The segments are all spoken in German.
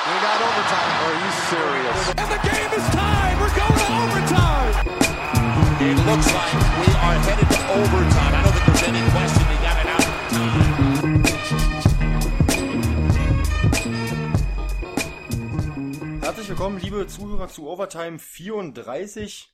We got overtime. Are you serious? And the game is tied. We're going to overtime. It looks like we are headed to overtime. I don't think there's any question they got it out of time. Herzlich willkommen, liebe Zuhörer zu Overtime 34.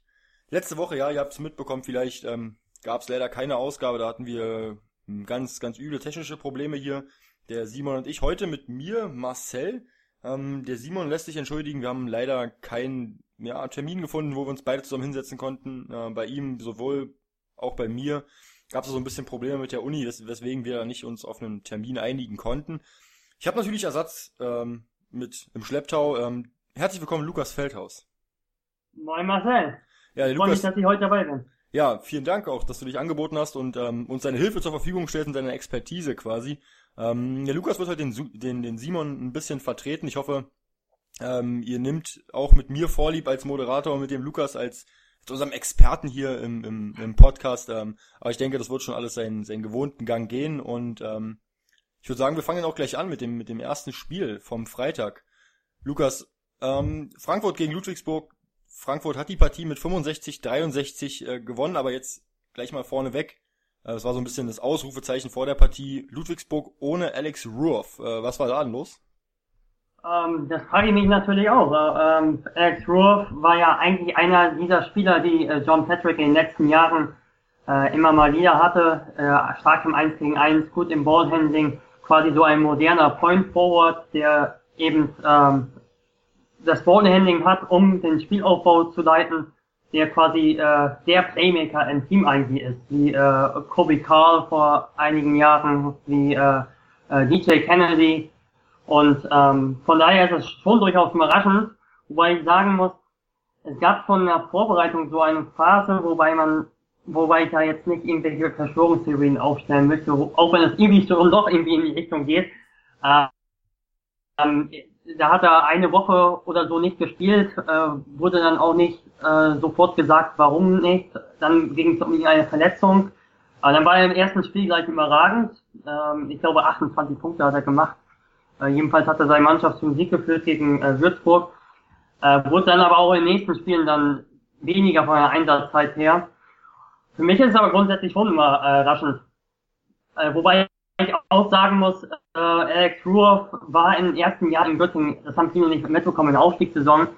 Letzte Woche, ja, ihr habt es mitbekommen, vielleicht ähm, gab es leider keine Ausgabe, da hatten wir ähm, ganz, ganz üble technische Probleme hier. Der Simon und ich heute mit mir, Marcel. Ähm, der Simon lässt sich entschuldigen, wir haben leider keinen ja, Termin gefunden, wo wir uns beide zusammen hinsetzen konnten. Äh, bei ihm sowohl auch bei mir gab es so ein bisschen Probleme mit der Uni, wes weswegen wir nicht uns auf einen Termin einigen konnten. Ich habe natürlich Ersatz ähm, mit im Schlepptau. Ähm, herzlich willkommen, Lukas Feldhaus. Moin Marcel. Ja, Ich freue mich, dass ich heute dabei bin. ja, vielen Dank auch, dass du dich angeboten hast und ähm, uns deine Hilfe zur Verfügung stellst und deine Expertise quasi. Ähm, der Lukas wird heute den, den, den Simon ein bisschen vertreten. Ich hoffe, ähm, ihr nimmt auch mit mir Vorlieb als Moderator und mit dem Lukas als, als unserem Experten hier im, im, im Podcast. Ähm, aber ich denke, das wird schon alles seinen, seinen gewohnten Gang gehen und ähm, ich würde sagen, wir fangen auch gleich an mit dem, mit dem ersten Spiel vom Freitag. Lukas, ähm, Frankfurt gegen Ludwigsburg. Frankfurt hat die Partie mit 65, 63 äh, gewonnen, aber jetzt gleich mal vorne weg. Äh, das war so ein bisschen das Ausrufezeichen vor der Partie. Ludwigsburg ohne Alex Ruoff. Äh, was war da denn los? Ähm, das frage ich mich natürlich auch. Äh, Ähm, Alex Ruoff war ja eigentlich einer dieser Spieler, die äh, John Patrick in den letzten Jahren äh, immer mal wieder hatte. Äh, stark im 1 gegen 1, gut im Ballhandling, quasi so ein moderner Point Forward, der eben ähm, das Ballhandling hat, um den Spielaufbau zu leiten, der quasi äh, der Playmaker im Team eigentlich ist, wie äh, Kobe Carl vor einigen Jahren, wie äh, äh, DJ Kennedy. Und ähm, von daher ist es schon durchaus überraschend, wobei ich sagen muss, es gab von der Vorbereitung so eine Phase, wobei man, wobei ich da jetzt nicht irgendwelche Verschwörungstheorien aufstellen möchte, auch wenn es irgendwie schon doch irgendwie in die Richtung geht. Äh, ähm, da hat er eine Woche oder so nicht gespielt, äh, wurde dann auch nicht äh, sofort gesagt, warum nicht. Dann ging es um eine Verletzung. Aber dann war er im ersten Spiel gleich überragend. Ähm, ich glaube 28 Punkte hat er gemacht. Äh, jedenfalls hat er seine Mannschaft zum Sieg geführt gegen äh, Würzburg. Äh, wurde dann aber auch in den nächsten Spielen dann weniger von der Einsatzzeit her. Für mich ist es aber grundsätzlich schon immer äh, raschend. Äh, wobei ich auch sagen muss, äh, Alex Ruoff war im ersten Jahr in Göttingen, das haben viele nicht mitbekommen, in der Aufstiegssaison,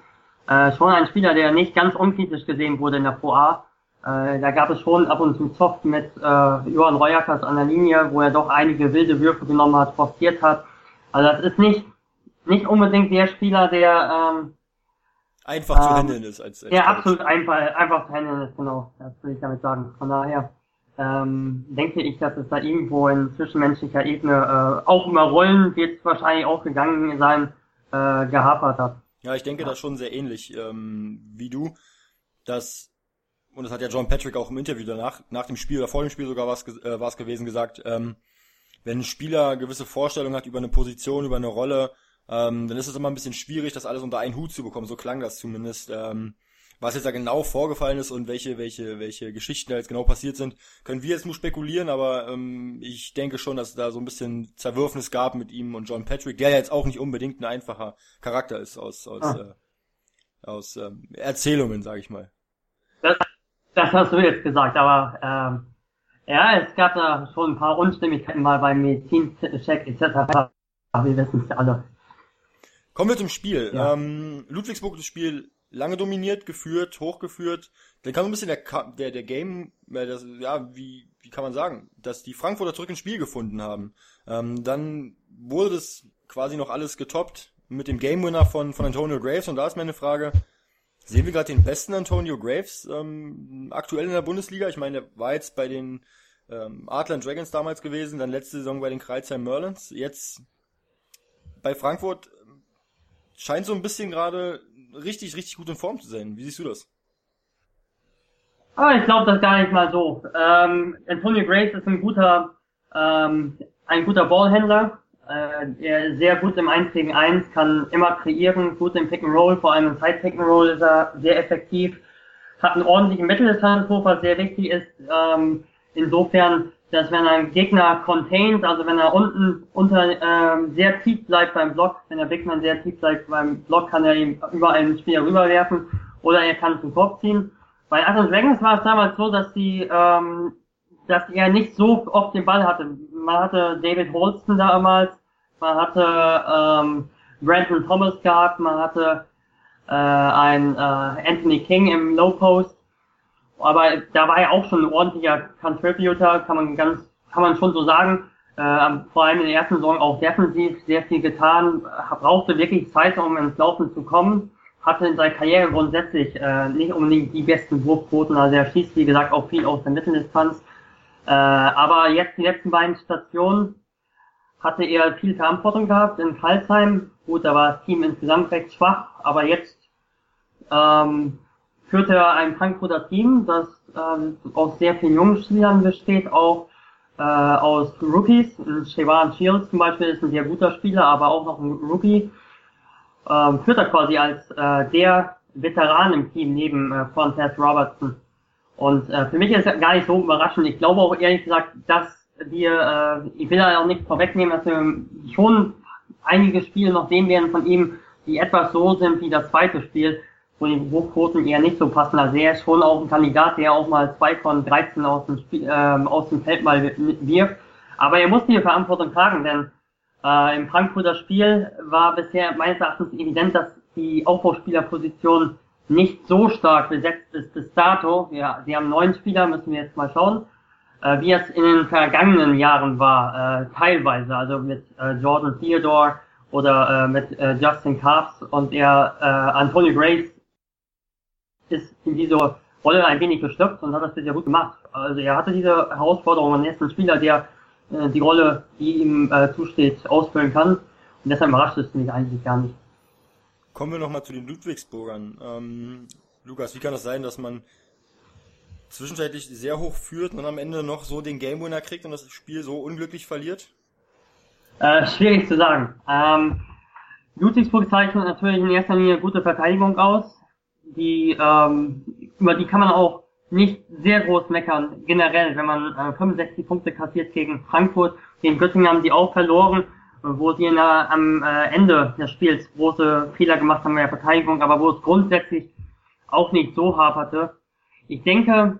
äh, schon ein Spieler, der nicht ganz unkritisch gesehen wurde in der Pro A. Äh, da gab es schon ab und zu Zoff mit äh, Johann Reuerkers an der Linie, wo er doch einige wilde Würfe genommen hat, forciert hat. Also das ist nicht nicht unbedingt der Spieler, der ähm, Einfach zu Ähm, handeln ist als, als der absolut einfach, einfach zu handeln ist, genau. Das will ich damit sagen. Von daher ähm, denke ich, dass es da irgendwo in zwischenmenschlicher Ebene äh, auch über Rollen wird wahrscheinlich auch gegangen sein, äh, gehapert hat. Ja, ich denke das schon sehr ähnlich ähm, wie du. Das und das hat ja John Patrick auch im Interview danach, nach dem Spiel oder vor dem Spiel sogar was äh, war's gewesen gesagt. Ähm, wenn ein Spieler gewisse Vorstellungen hat über eine Position, über eine Rolle, ähm, dann ist es immer ein bisschen schwierig, das alles unter einen Hut zu bekommen. So klang das zumindest. Ähm, was jetzt da genau vorgefallen ist und welche, welche, welche Geschichten da jetzt genau passiert sind, können wir jetzt nur spekulieren, aber ähm, ich denke schon, dass es da so ein bisschen Zerwürfnis gab mit ihm und John Patrick, der ja jetzt auch nicht unbedingt ein einfacher Charakter ist aus, aus, Ah. äh, aus ähm, Erzählungen, sage ich mal. Das, das hast du jetzt gesagt, aber ähm, ja, es gab da schon ein paar Unstimmigkeiten mal beim Medizincheck etc. Wir wissen es ja alle. Kommen wir zum Spiel. Ja. Ähm, Ludwigsburg das Spiel lange dominiert, geführt, hochgeführt. Dann kam so ein bisschen der, der, der Game, äh, das, ja, wie, wie kann man sagen, dass die Frankfurter zurück ins Spiel gefunden haben. Ähm, dann wurde das quasi noch alles getoppt mit dem Game Winner von, von Antonio Graves. Und da ist meine Frage, sehen wir gerade den besten Antonio Graves ähm, aktuell in der Bundesliga? Ich meine, der war jetzt bei den ähm, Adler Dragons damals gewesen, dann letzte Saison bei den Kreuzheim Merlins. Jetzt bei Frankfurt scheint so ein bisschen gerade richtig, richtig gut in Form zu sein. Wie siehst du das? Aber ich glaube das gar nicht mal so. Ähm, Antonio Grace ist ein guter, ähm, ein guter Ballhändler. Äh, er ist sehr gut im 1 gegen 1, kann immer kreieren, gut im Pick and Roll, vor allem im Side Pick and Roll ist er sehr effektiv. Hat einen ordentlichen Mitteldistanzwurf, was sehr wichtig ist. Ähm, insofern dass wenn ein Gegner contains, also wenn er unten unter ähm, sehr tief bleibt beim Block, wenn der Big Man sehr tief bleibt beim Block, kann er ihn über einen Spieler rüberwerfen oder er kann zum Kopf ziehen. Bei Athens Dragons war es damals so, dass die, ähm, dass er nicht so oft den Ball hatte. Man hatte David Holston damals, man hatte ähm, Brandon Thomas gehabt, man hatte äh, ein äh, Anthony King im Low Post aber da war er auch schon ein ordentlicher Contributor, kann man ganz, kann man schon so sagen. Äh, vor allem in der ersten Saison auch defensiv sehr viel getan, brauchte wirklich Zeit, um ins Laufen zu kommen. Hatte in seiner Karriere grundsätzlich äh, nicht unbedingt die besten Wurfquoten, also er schießt, wie gesagt, auch viel aus der Mitteldistanz. Äh, aber jetzt die letzten beiden Stationen hatte er viel Verantwortung gehabt in Karlsheim. Gut, da war das Team insgesamt recht schwach, aber jetzt ähm, führt er ein Frankfurter Team, das ähm, aus sehr vielen jungen Spielern besteht, auch äh, aus Rookies. Siobhan Shields zum Beispiel ist ein sehr guter Spieler, aber auch noch ein Rookie. Ähm, führt er quasi als äh, der Veteran im Team neben äh, Fontez Robertson. Und äh, für mich ist es gar nicht so überraschend. Ich glaube auch ehrlich gesagt, dass wir, äh, ich will da auch nicht vorwegnehmen, dass wir schon einige Spiele noch sehen werden von ihm, die etwas so sind wie das zweite Spiel wo die Wurfquoten eher nicht so passen. Also er ist schon auch ein Kandidat, der auch mal zwei von 13 aus dem, Spiel, äh, aus dem Feld mal wirft. Aber er muss die Verantwortung tragen, denn äh, im Frankfurter Spiel war bisher meines Erachtens evident, dass die Aufbauspielerposition nicht so stark besetzt ist bis dato. Ja, sie haben neun Spieler, müssen wir jetzt mal schauen, äh, wie es in den vergangenen Jahren war, äh, teilweise, also mit äh, Jordan Theodore oder äh, mit äh, Justin Carps und er äh, Anthony Grace ist in dieser Rolle ein wenig gestoppt und hat das bisher gut gemacht. Also er hatte diese Herausforderung und er ist ein Spieler, der äh, die Rolle, die ihm äh, zusteht, ausfüllen kann. Und deshalb überrascht es mich eigentlich gar nicht. Kommen wir nochmal zu den Ludwigsburgern. Ähm, Lukas, wie kann das sein, dass man zwischenzeitlich sehr hoch führt und am Ende noch so den Game Winner kriegt und das Spiel so unglücklich verliert? Äh, schwierig zu sagen. Ähm, Ludwigsburg zeichnet natürlich in erster Linie gute Verteidigung aus die, ähm, über die kann man auch nicht sehr groß meckern, generell, wenn man äh, 65 Punkte kassiert gegen Frankfurt, gegen Göttingen haben die auch verloren, wo sie der, am äh, Ende des Spiels große Fehler gemacht haben in der Verteidigung, aber wo es grundsätzlich auch nicht so haperte. Ich denke,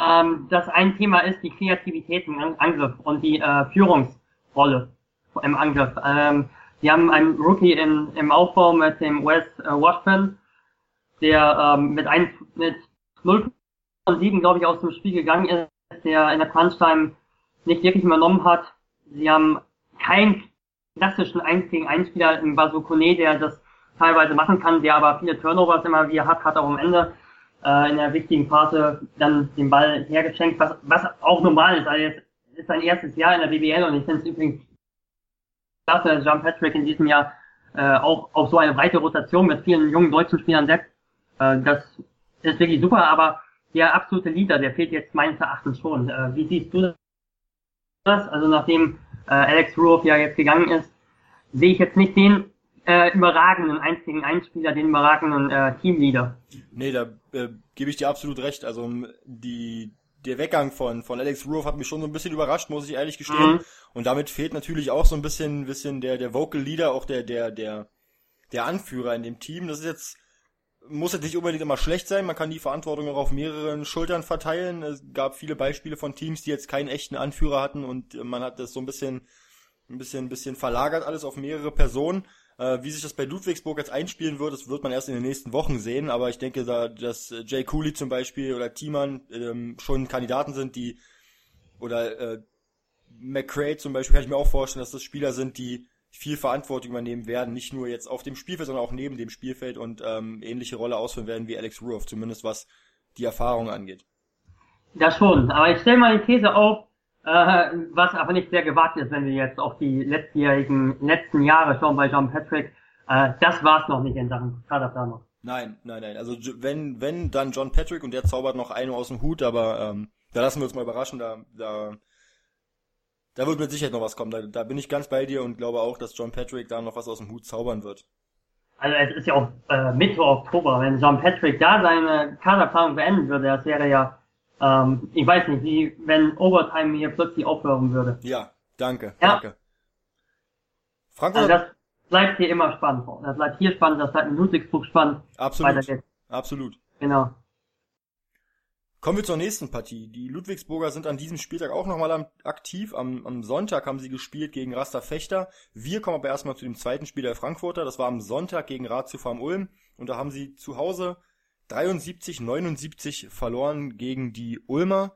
ähm, dass ein Thema ist die Kreativität im Angriff und die äh, Führungsrolle im Angriff. Ähm, die haben einen Rookie in, im Aufbau mit dem Wes äh, Washburn, der ähm, mit, ein, mit 0 von 7, glaube ich, aus dem Spiel gegangen ist, der in der Crunch-Time nicht wirklich übernommen hat. Sie haben keinen klassischen 1 gegen 1 Spieler im Basokone, der das teilweise machen kann, der aber viele Turnovers immer wieder hat, hat auch am Ende äh, in der wichtigen Phase dann den Ball hergeschenkt, was, was auch normal ist. Also jetzt ist sein erstes Jahr in der BBL und ich finde es übrigens klasse, dass John Patrick in diesem Jahr äh, auch auf so eine breite Rotation mit vielen jungen deutschen Spielern setzt. Äh, das ist wirklich super, aber der absolute Leader, der fehlt jetzt meines Erachtens schon. Äh, wie siehst du das? Also nachdem äh, Alex Ruoff ja jetzt gegangen ist, sehe ich jetzt nicht den äh, überragenden 1 gegen 1 Spieler, den überragenden äh, Teamleader. Nee, da äh, gebe ich dir absolut recht. Also die der Weggang von, von Alex Ruoff hat mich schon so ein bisschen überrascht, muss ich ehrlich gestehen. Mhm. Und damit fehlt natürlich auch so ein bisschen, bisschen der, der Vocal Leader, auch der, der, der, der Anführer in dem Team. Das ist jetzt, muss jetzt nicht unbedingt immer schlecht sein. Man kann die Verantwortung auch auf mehreren Schultern verteilen. Es gab viele Beispiele von Teams, die jetzt keinen echten Anführer hatten und man hat das so ein bisschen, ein bisschen, ein bisschen verlagert alles auf mehrere Personen. Äh, wie sich das bei Ludwigsburg jetzt einspielen wird, das wird man erst in den nächsten Wochen sehen, aber ich denke, da, dass Jay Cooley zum Beispiel oder Thiemann ähm, schon Kandidaten sind, die oder äh, McCray zum Beispiel kann ich mir auch vorstellen, dass das Spieler sind, die viel Verantwortung übernehmen werden, nicht nur jetzt auf dem Spielfeld, sondern auch neben dem Spielfeld und ähm, ähnliche Rolle ausführen werden wie Alex Ruoff, zumindest was die Erfahrung angeht. Das schon, aber ich stelle mal die These auf, äh, was aber nicht sehr gewagt ist, wenn wir jetzt auf die letztjährigen, letzten Jahre schauen bei John Patrick. Äh, das war's noch nicht in Sachen Kaderplanung. Nein, nein, nein. Also wenn, wenn, dann John Patrick und der zaubert noch einen aus dem Hut, aber ähm, da lassen wir uns mal überraschen, da, da, da wird mit Sicherheit noch was kommen. Da, da bin ich ganz bei dir und glaube auch, dass John Patrick da noch was aus dem Hut zaubern wird. Also es ist ja auch äh, Mitte Oktober, wenn John Patrick da seine Kaderplanung beenden würde, das wäre ja ähm, ich weiß nicht, wie, wenn Overtime hier plötzlich aufhören würde. Ja, danke, Ja. danke. Frankfurt, Also das bleibt hier immer spannend. Das bleibt hier spannend, das bleibt in Ludwigsburg spannend. Absolut, absolut. Genau. Kommen wir zur nächsten Partie. Die Ludwigsburger sind an diesem Spieltag auch nochmal am- aktiv. Am, am Sonntag haben sie gespielt gegen Rasta Fechter. Wir kommen aber erstmal zu dem zweiten Spiel der Frankfurter. Das war am Sonntag gegen Ratio Farm Ulm. Und da haben sie zu Hause 73, 79 verloren gegen die Ulmer.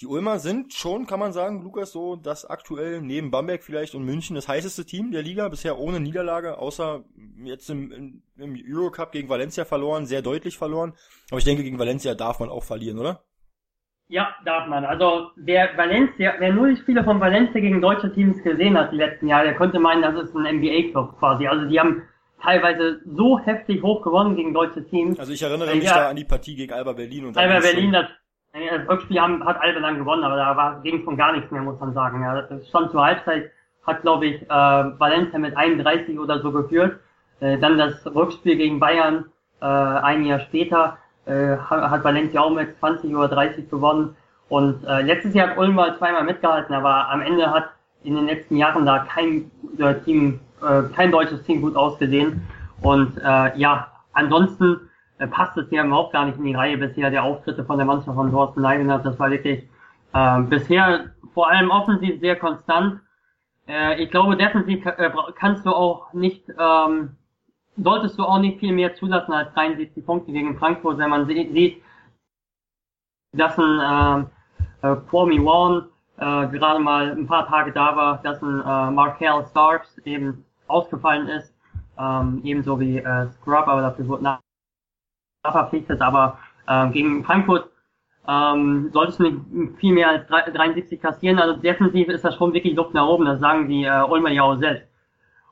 Die Ulmer sind schon, kann man sagen, Lukas, so das aktuell neben Bamberg vielleicht und München das heißeste Team der Liga. Bisher ohne Niederlage, außer jetzt im, im, Eurocup gegen Valencia verloren, sehr deutlich verloren. Aber ich denke, gegen Valencia darf man auch verlieren, oder? Ja, darf man. Also wer Valencia, wer nur die Spiele von Valencia gegen deutsche Teams gesehen hat die letzten Jahre, der könnte meinen, das ist ein NBA-Club quasi. Also die haben teilweise so heftig hoch gewonnen gegen deutsche Teams. Also ich erinnere Ja. mich da an die Partie gegen Alba Berlin und Alba Berlin, das, das Rückspiel haben, hat Alba dann gewonnen, aber da war ging von gar nichts mehr, muss man sagen. Ja, stand zur Halbzeit, hat glaube ich äh, Valencia mit 31 oder so geführt. Äh, dann das Rückspiel gegen Bayern äh, ein Jahr später äh, ha- hat Valencia auch mit 20 oder 30 gewonnen. Und äh, letztes Jahr hat Ulm mal zweimal mitgehalten, aber am Ende hat in den letzten Jahren da kein äh, Team, äh, kein deutsches Team gut ausgesehen. Und äh, ja, ansonsten äh, passt es ja überhaupt gar nicht in die Reihe bisher der Auftritte von der Mannschaft von Thorsten Leibenhardt. Das war wirklich äh, bisher vor allem offensiv sehr konstant. Äh, ich glaube, defensiv äh, kannst du auch nicht, ähm, solltest du auch nicht viel mehr zulassen als 73 Punkte gegen Frankfurt, wenn man sie- sieht, dass ein äh, äh, Kwame Warren äh, gerade mal ein paar Tage da war, dass ein äh, Markel Starks eben ausgefallen ist, ähm, ebenso wie äh, Scrub, aber dafür wurde nach verpflichtet, aber ähm, gegen Frankfurt ähm, solltest du nicht viel mehr als drei- 73 kassieren. Also defensiv ist das schon wirklich Luft nach oben, das sagen die äh, Ulmer ja auch selbst.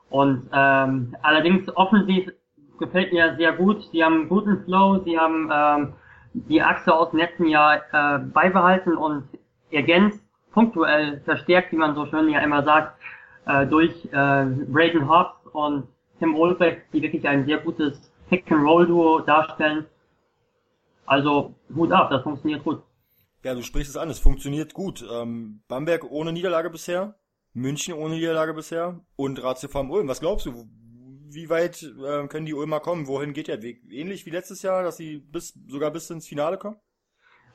Und ähm, allerdings offensiv gefällt mir sehr gut. Sie haben einen guten Flow, sie haben ähm, die Achse aus dem letzten Jahr äh, beibehalten und ergänzt, punktuell verstärkt, wie man so schön ja immer sagt, äh, durch äh, Braden Hobbs und Tim Olbeck, die wirklich ein sehr gutes Pick-and-Roll-Duo darstellen. Also Hut ab, das funktioniert gut. Ja, du sprichst es an, es funktioniert gut. Ähm, Bamberg ohne Niederlage bisher, München ohne Niederlage bisher und Ratio Ulm. Was glaubst du? Wie weit äh, können die Ulmer kommen? Wohin geht der Weg? Ähnlich wie letztes Jahr, dass sie bis sogar bis ins Finale kommen?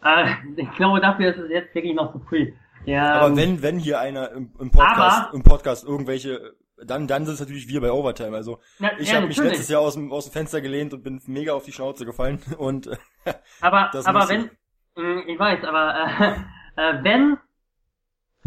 Äh, ich glaube, dafür ist es jetzt wirklich noch zu früh. Ja, Aber ähm, wenn wenn hier einer im, im Podcast Aber- im Podcast irgendwelche dann dann sind es natürlich wir bei Overtime. Also na, ich ja, habe mich letztes Jahr aus dem aus dem Fenster gelehnt und bin mega auf die Schnauze gefallen und äh, Aber, aber wenn, mh, ich weiß, aber äh, äh, wenn,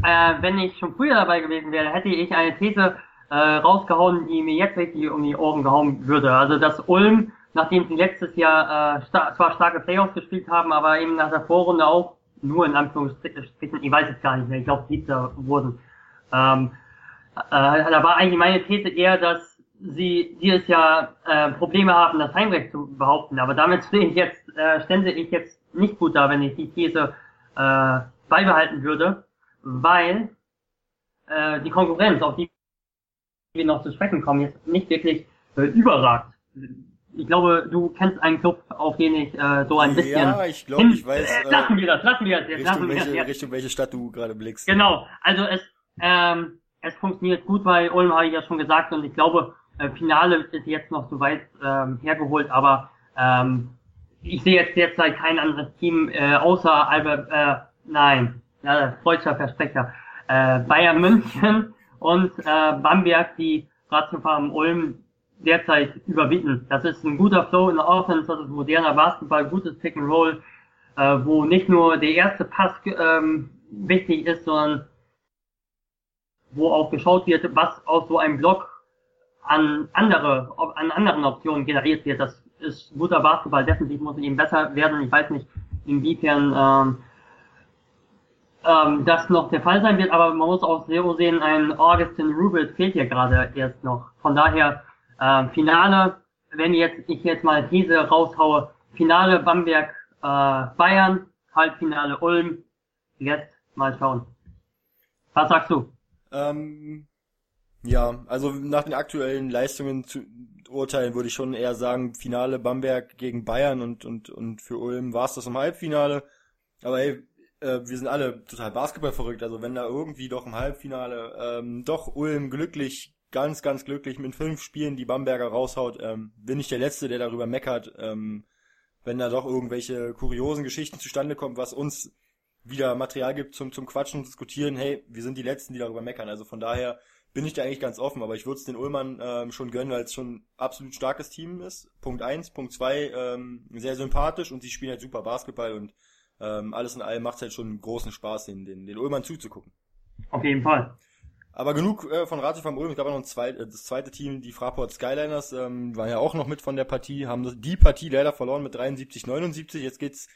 äh, wenn ich schon früher dabei gewesen wäre, hätte ich eine These äh, rausgehauen, die mir jetzt richtig um die Ohren gehauen würde. Also dass Ulm, nachdem sie letztes Jahr äh, sta zwar starke Playoffs gespielt haben, aber eben nach der Vorrunde auch nur in Anführungsstrichen, ich weiß es gar nicht mehr, ich glaube Siebter wurden. Ähm, äh, da war eigentlich meine These eher, dass sie dieses Jahr äh, Probleme haben, das Heimrecht zu behaupten. Aber damit stehe ich jetzt, äh, stände ich jetzt nicht gut da, wenn ich die These äh, beibehalten würde, weil äh, die Konkurrenz, auf die wir noch zu sprechen kommen, jetzt nicht wirklich äh, überragt. Ich glaube, du kennst einen Club, auf den ich äh, so ein bisschen. ja, ich glaube, ich weiß Äh, äh, lassen wir das, lassen wir das jetzt, lassen Richtung wir das welche jetzt. Richtung welche Stadt du gerade blickst. Genau, also es, ähm, es funktioniert gut bei Ulm, habe ich ja schon gesagt, und ich glaube, äh, Finale ist jetzt noch so weit ähm, hergeholt, aber ähm, ich sehe jetzt derzeit kein anderes Team äh, außer Albert, äh, nein, ja, deutscher Versprecher, äh, Bayern München und äh, Bamberg, die Ratiofarm Ulm derzeit überbieten. Das ist ein guter Flow in der Offense, das ist moderner Basketball, gutes Pick and Roll, äh, wo nicht nur der erste Pass ähm, wichtig ist, sondern wo auch geschaut wird, was aus so einem Block an andere, an anderen Optionen generiert wird. Das ist guter Basketball. Defensiv muss eben besser werden. Ich weiß nicht, inwiefern ähm, ähm, das noch der Fall sein wird, aber man muss auch sehr sehen, ein Augustin Rubel fehlt hier gerade erst noch. Von daher, ähm, Finale, wenn jetzt, ich jetzt mal diese raushaue, Finale Bamberg, äh, Bayern, Halbfinale Ulm, jetzt mal schauen. Was sagst du? Ähm, ja, also nach den aktuellen Leistungen zu urteilen würde ich schon eher sagen, Finale Bamberg gegen Bayern und, und, und für Ulm war es das im Halbfinale. Aber ey, äh, wir sind alle total Basketball verrückt. Also wenn da irgendwie doch im Halbfinale ähm, doch Ulm glücklich, ganz, ganz glücklich mit fünf Spielen die Bamberger raushaut, ähm, bin ich der Letzte, der darüber meckert, ähm, wenn da doch irgendwelche kuriosen Geschichten zustande kommen, was uns wieder Material gibt zum, zum Quatschen und Diskutieren. Hey, wir sind die Letzten, die darüber meckern. Also von daher bin ich da eigentlich ganz offen, aber ich würde es den Ulmern ähm, schon gönnen, weil es schon ein absolut starkes Team ist. Punkt eins, Punkt zwei, ähm, sehr sympathisch und sie spielen halt super Basketball und ähm, alles in allem macht es halt schon großen Spaß, den, den, den Ulmern zuzugucken. Auf jeden Fall. Aber genug äh, von Ratio vom Ulm. Es gab auch noch ein zweit, äh, das zweite Team, die Fraport Skyliners, ähm, waren ja auch noch mit von der Partie, haben die Partie leider verloren mit 73, 79. Jetzt geht's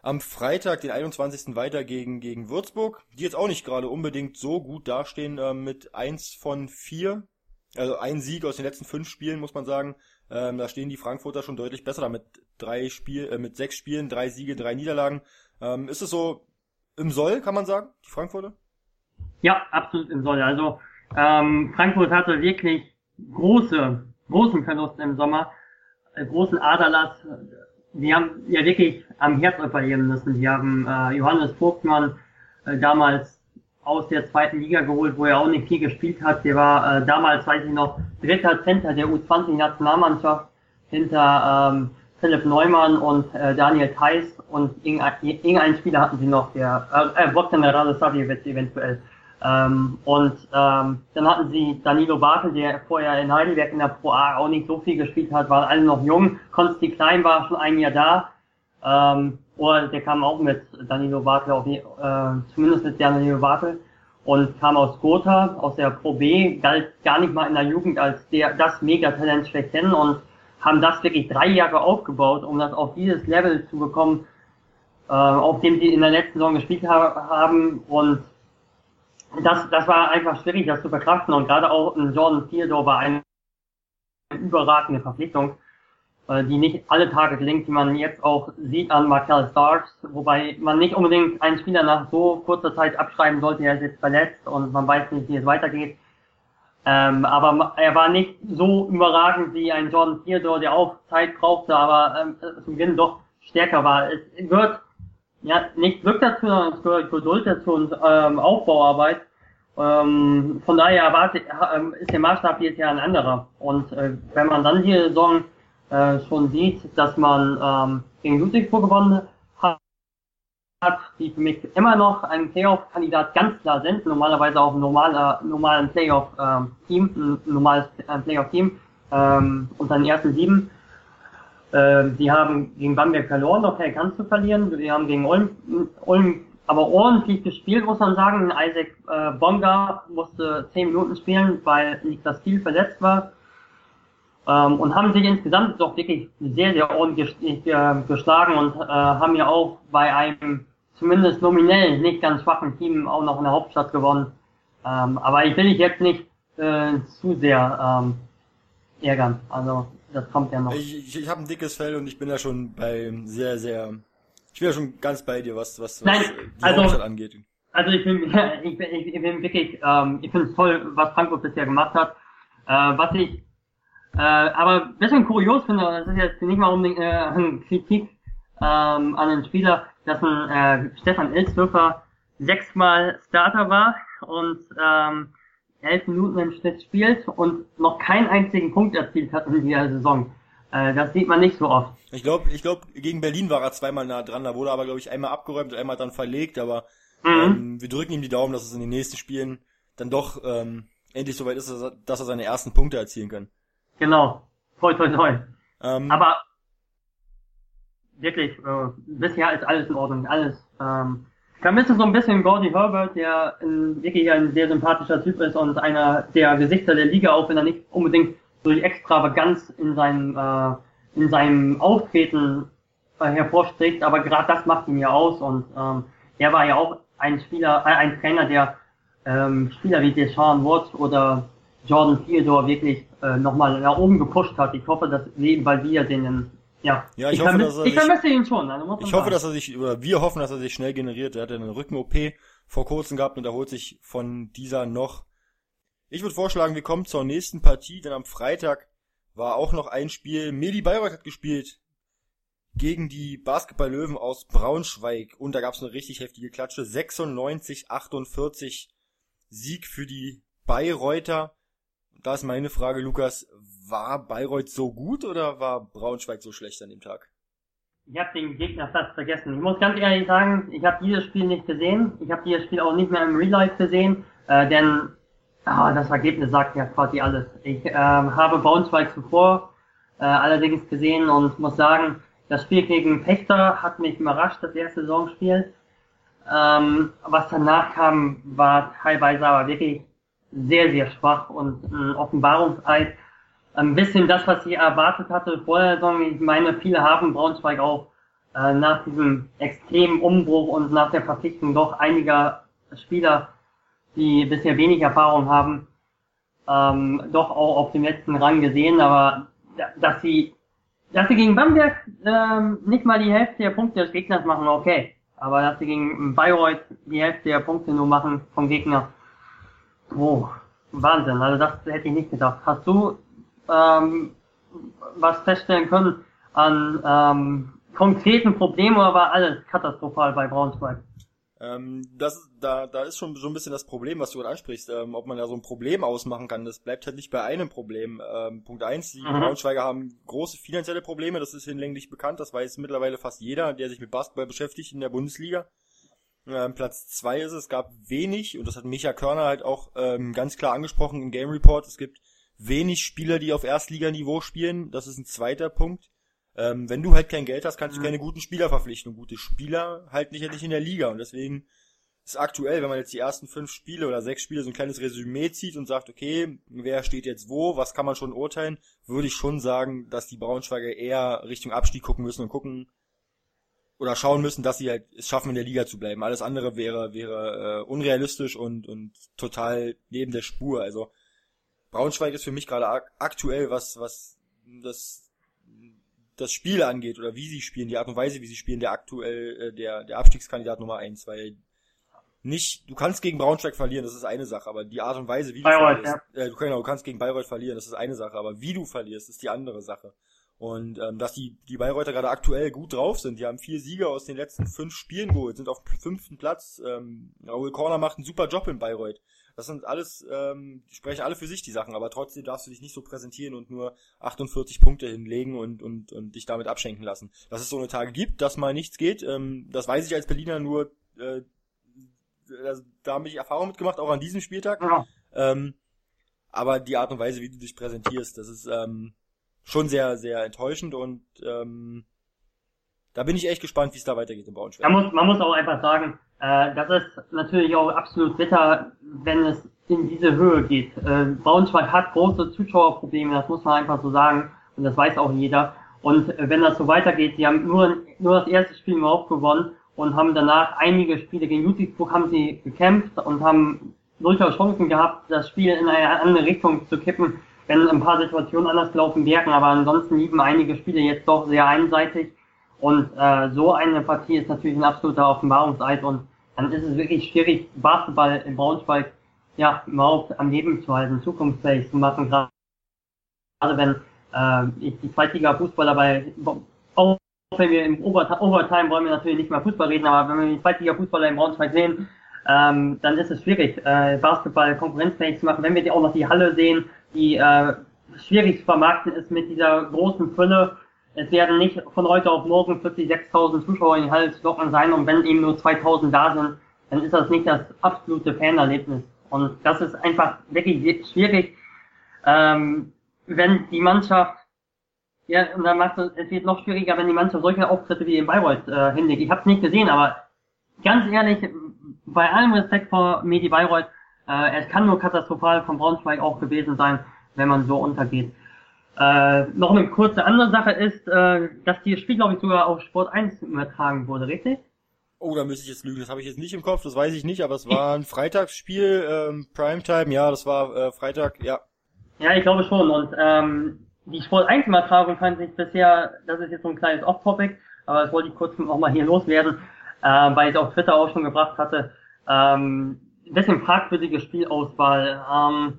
am Freitag, den 21. weiter gegen, gegen Würzburg, die jetzt auch nicht gerade unbedingt so gut dastehen äh, mit eins von vier. Also ein Sieg aus den letzten fünf Spielen, muss man sagen. Ähm, da stehen die Frankfurter schon deutlich besser da mit drei Spiel, äh, mit sechs Spielen, drei Siege, drei Niederlagen. Ähm, ist es so im Soll, kann man sagen, die Frankfurter? Ja, absolut im Soll. Also ähm, Frankfurt hatte wirklich große, großen Verlust im Sommer, äh, großen Aderlass. Die haben ja wirklich am Herz operieren müssen. Die haben äh, Johannes Vogtmann äh, damals aus der zweiten Liga geholt, wo er auch nicht viel gespielt hat. Der war äh, damals, weiß ich noch, dritter Center der U20-Nationalmannschaft hinter ähm, Philipp Neumann und äh, Daniel Theiss und irgendeinen Spieler hatten sie noch, der äh, äh Bogdan Radosavljevic eventuell. Ähm, und ähm, dann hatten sie Danilo Bartel, der vorher in Heidelberg in der Pro A auch nicht so viel gespielt hat, waren alle noch jung. Konsti Klein war schon ein Jahr da. Ähm, oder der kam auch mit Danilo Bartel, auf, äh, zumindest mit Danilo Bartel. Und kam aus Gotha, aus der Pro B, galt gar nicht mal in der Jugend als der, das Megatalent schlechthin und haben das wirklich drei Jahre aufgebaut, um das auf dieses Level zu bekommen, äh, auf dem sie in der letzten Saison gespielt ha haben. Und das, das war einfach schwierig, das zu verkraften. Und gerade auch ein Jordan Theodore war eine überragende Verpflichtung, äh, die nicht alle Tage gelingt, die man jetzt auch sieht an Markel Starks, wobei man nicht unbedingt einen Spieler nach so kurzer Zeit abschreiben sollte, er ist jetzt verletzt und man weiß nicht, wie es weitergeht. Ähm, aber er war nicht so überragend wie ein Jordan Theodore, der auch Zeit brauchte, aber ähm, zum Beginn doch stärker war. Es gehört ja, nicht Glück dazu, sondern es gehört Geduld dazu und ähm, Aufbauarbeit. Ähm, von daher erwarte, ähm, ist der Maßstab jetzt ja ein anderer. Und äh, wenn man dann die Saison äh, schon sieht, dass man ähm, gegen Ludwigsburg gewonnen hat, die für mich immer noch ein Playoff-Kandidat ganz klar sind, normalerweise auch ein normaler, normalen Playoff-Team, ähm, ein normales äh, Playoff-Team ähm, unter den ersten sieben. Äh, sie haben gegen Bamberg verloren, keine Chance zu verlieren. Sie haben gegen Ulm, Ulm aber ordentlich gespielt, muss man sagen. Isaac äh, Bonga musste zehn Minuten spielen, weil das Ziel verletzt war. Ähm, und haben sich insgesamt doch wirklich sehr, sehr ordentlich äh, geschlagen und äh, haben ja auch bei einem zumindest nominell nicht ganz schwachen Team auch noch in der Hauptstadt gewonnen. Ähm, aber ich will dich jetzt nicht äh, zu sehr ähm, ärgern. Also das kommt ja noch. Ich, ich, ich habe ein dickes Fell und ich bin da schon bei sehr, sehr. Ich bin ja schon ganz bei dir, was, was, was Nein, die also, Hauptstadt angeht. Also ich bin, ich bin, ich bin wirklich, ähm, ich finde es toll, was Frankfurt bisher gemacht hat. Äh, was ich äh, aber ein bisschen kurios finde, das ist jetzt nicht mal unbedingt äh, eine Kritik ähm, an den Spieler, dass ein äh, Stefan Ilsdorfer sechsmal Starter war und ähm, elf Minuten im Schnitt spielt und noch keinen einzigen Punkt erzielt hat in dieser Saison. Äh, das sieht man nicht so oft. Ich glaube, ich glaube, gegen Berlin war er zweimal nah dran, da wurde aber, glaube ich, einmal abgeräumt und einmal dann verlegt, aber mhm. ähm, wir drücken ihm die Daumen, dass es in den nächsten Spielen dann doch ähm, endlich soweit ist, dass er seine ersten Punkte erzielen kann. Genau. Toi, toi, toi. Ähm, aber wirklich, äh, bisher ist alles in Ordnung, alles. Ähm, vermisse so ein bisschen Gordy Herbert, der ein, wirklich ein sehr sympathischer Typ ist und einer der Gesichter der Liga, auch wenn er nicht unbedingt durch Extravaganz in seinem, äh, in seinem Auftreten äh, hervorsticht, aber gerade das macht ihn ja aus und ähm, er war ja auch ein Spieler, äh, ein Trainer, der ähm, Spieler wie Deshaun Watts oder Jordan Theodore wirklich äh, nochmal nach oben gepusht hat. Ich hoffe, dass weil wir den ja, ja ich, ich, hoffe, dass er ich vermisse ihn schon. Also ich hoffe, dass er sich, oder wir hoffen, dass er sich schnell generiert. Er hat eine Rücken-OP vor kurzem gehabt und erholt sich von dieser noch. Ich würde vorschlagen, wir kommen zur nächsten Partie, denn am Freitag war auch noch ein Spiel. Medi Bayreuth hat gespielt gegen die Basketball-Löwen aus Braunschweig und da gab es eine richtig heftige Klatsche. 96-48 Sieg für die Bayreuther. Da ist meine Frage, Lukas, war Bayreuth so gut oder war Braunschweig so schlecht an dem Tag? Ich habe den Gegner fast vergessen. Ich muss ganz ehrlich sagen, ich habe dieses Spiel nicht gesehen. Ich habe dieses Spiel auch nicht mehr im Real Life gesehen, äh, denn oh, das Ergebnis sagt ja quasi alles. Ich äh, habe Braunschweig zuvor äh, allerdings gesehen und muss sagen, das Spiel gegen Pechter hat mich überrascht, das erste Saisonspiel. Ähm, was danach kam, war teilweise aber wirklich sehr, sehr schwach und ein Offenbarungseid. Ein bisschen das, was ich erwartet hatte vor der Saison. Ich meine, viele haben Braunschweig auch äh, nach diesem extremen Umbruch und nach der Verpflichtung doch einiger Spieler, die bisher wenig Erfahrung haben, ähm, doch auch auf dem letzten Rang gesehen. Aber dass sie, dass sie gegen Bamberg ähm, nicht mal die Hälfte der Punkte des Gegners machen, okay. Aber dass sie gegen Bayreuth die Hälfte der Punkte nur machen vom Gegner, Oh, Wahnsinn. Also das hätte ich nicht gedacht. Hast du ähm, was feststellen können an ähm, konkreten Problemen oder war alles katastrophal bei Braunschweig? Ähm, das, da, da ist schon so ein bisschen das Problem, was du gerade ansprichst, ähm, ob man da so ein Problem ausmachen kann. Das bleibt halt nicht bei einem Problem. Ähm, Punkt eins: die mhm. Braunschweiger haben große finanzielle Probleme, das ist hinlänglich bekannt, das weiß mittlerweile fast jeder, der sich mit Basketball beschäftigt in der Bundesliga. Ähm, Platz zwei ist es, gab wenig, und das hat Micha Körner halt auch ähm, ganz klar angesprochen im Game Report, es gibt wenig Spieler, die auf Erstliganiveau spielen, das ist ein zweiter Punkt. Ähm, wenn du halt kein Geld hast, kannst du mhm. keine guten Spieler verpflichten. Und gute Spieler halt nicht, halt nicht in der Liga. Und deswegen ist aktuell, wenn man jetzt die ersten fünf Spiele oder sechs Spiele so ein kleines Resümee zieht und sagt, okay, wer steht jetzt wo, was kann man schon urteilen, würde ich schon sagen, dass die Braunschweiger eher Richtung Abstieg gucken müssen und gucken, oder schauen müssen, dass sie halt es schaffen, in der Liga zu bleiben. Alles andere wäre wäre äh, unrealistisch und und total neben der Spur. Also Braunschweig ist für mich gerade ak aktuell was was das das Spiel angeht oder wie sie spielen, die Art und Weise, wie sie spielen, der aktuell äh, der der Abstiegskandidat Nummer eins, weil nicht, du kannst gegen Braunschweig verlieren, das ist eine Sache, aber die Art und Weise, wie du Bayreuth, verlierst, ja. äh, du, genau, du kannst gegen Bayreuth verlieren, das ist eine Sache, aber wie du verlierst, ist die andere Sache. Und ähm, dass die, die Bayreuther gerade aktuell gut drauf sind. Die haben vier Siege aus den letzten fünf Spielen geholt, sind auf fünften Platz. Ähm, Raoul Corner macht einen super Job in Bayreuth. Das sind alles, ähm, die sprechen alle für sich die Sachen, aber trotzdem darfst du dich nicht so präsentieren und nur 48 Punkte hinlegen und, und, und dich damit abschenken lassen. Dass es so eine Tage gibt, dass mal nichts geht, ähm, das weiß ich als Berliner nur, äh, da habe ich Erfahrung mitgemacht, auch an diesem Spieltag. Ja. Ähm, aber die Art und Weise, wie du dich präsentierst, das ist, ähm, schon sehr, sehr enttäuschend und ähm, da bin ich echt gespannt, wie es da weitergeht in Braunschweig. Man muss, man muss auch einfach sagen, äh, das ist natürlich auch absolut bitter, wenn es in diese Höhe geht. Äh, Braunschweig hat große Zuschauerprobleme, das muss man einfach so sagen und das weiß auch jeder. Und äh, wenn das so weitergeht, sie haben nur, nur das erste Spiel überhaupt gewonnen und haben danach einige Spiele gegen Ludwigsburg haben sie gekämpft und haben durchaus Chancen gehabt, das Spiel in eine andere Richtung zu kippen wenn ein paar Situationen anders gelaufen wären, aber ansonsten lieben einige Spiele jetzt doch sehr einseitig. Und äh, so eine Partie ist natürlich ein absoluter Offenbarungseid und dann ist es wirklich schwierig, Basketball in Braunschweig ja überhaupt am Leben zu halten, zukunftsfähig zu machen, gerade wenn äh, ich die Zweitliga-Fußballer bei auch wenn wir im Overtime wollen wir natürlich nicht mehr Fußball reden, aber wenn wir die Zweitliga-Fußballer in Braunschweig sehen, ähm, dann ist es schwierig, äh, Basketball konkurrenzfähig zu machen. Wenn wir auch noch die Halle sehen, die äh, schwierig zu vermarkten ist mit dieser großen Fülle. Es werden nicht von heute auf morgen 46.000 Zuschauer in zu locken sein und wenn eben nur 2.000 da sind, dann ist das nicht das absolute Fanerlebnis. Und das ist einfach wirklich schwierig, ähm, wenn die Mannschaft, ja, und dann macht es, es wird noch schwieriger, wenn die Mannschaft solche Auftritte wie in Bayreuth äh, hinlegt. Ich habe es nicht gesehen, aber ganz ehrlich, bei allem Respekt vor Medi Bayreuth, äh, es kann nur katastrophal von Braunschweig auch gewesen sein, wenn man so untergeht. Äh, noch eine kurze andere Sache ist, äh, dass die Spiel, glaube ich, sogar auf Sport 1 übertragen wurde, richtig? Oh, da müsste ich jetzt lügen, das habe ich jetzt nicht im Kopf, das weiß ich nicht, aber es war ein Freitagsspiel, ähm, Primetime, ja, das war äh, Freitag, ja. Ja, ich glaube schon. Und ähm, die Sport 1 Übertragung fand ich bisher, das ist jetzt so ein kleines Off-Topic, aber das wollte ich kurz auch mal hier loswerden, äh, weil ich es auf Twitter auch schon gebracht hatte. Ähm, bisschen fragwürdige Spielauswahl. Ähm,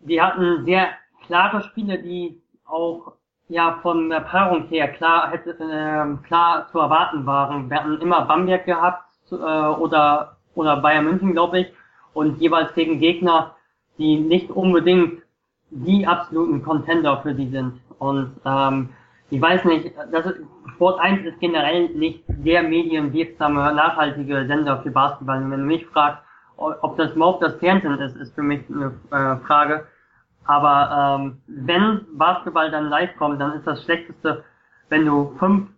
wir hatten sehr klare Spiele, die auch ja von der Paarung her klar hätte äh, klar zu erwarten waren. Wir hatten immer Bamberg gehabt äh, oder oder Bayern München, glaube ich, und jeweils gegen Gegner, die nicht unbedingt die absoluten Contender für die sind. Und ähm, ich weiß nicht, das ist, Sport 1 ist generell nicht der medienwirksame, nachhaltige Sender für Basketball. Und wenn du mich fragst, ob das überhaupt das Fernsehen ist, ist für mich eine äh, Frage. Aber ähm, wenn Basketball dann live kommt, dann ist das Schlechteste, wenn du fünf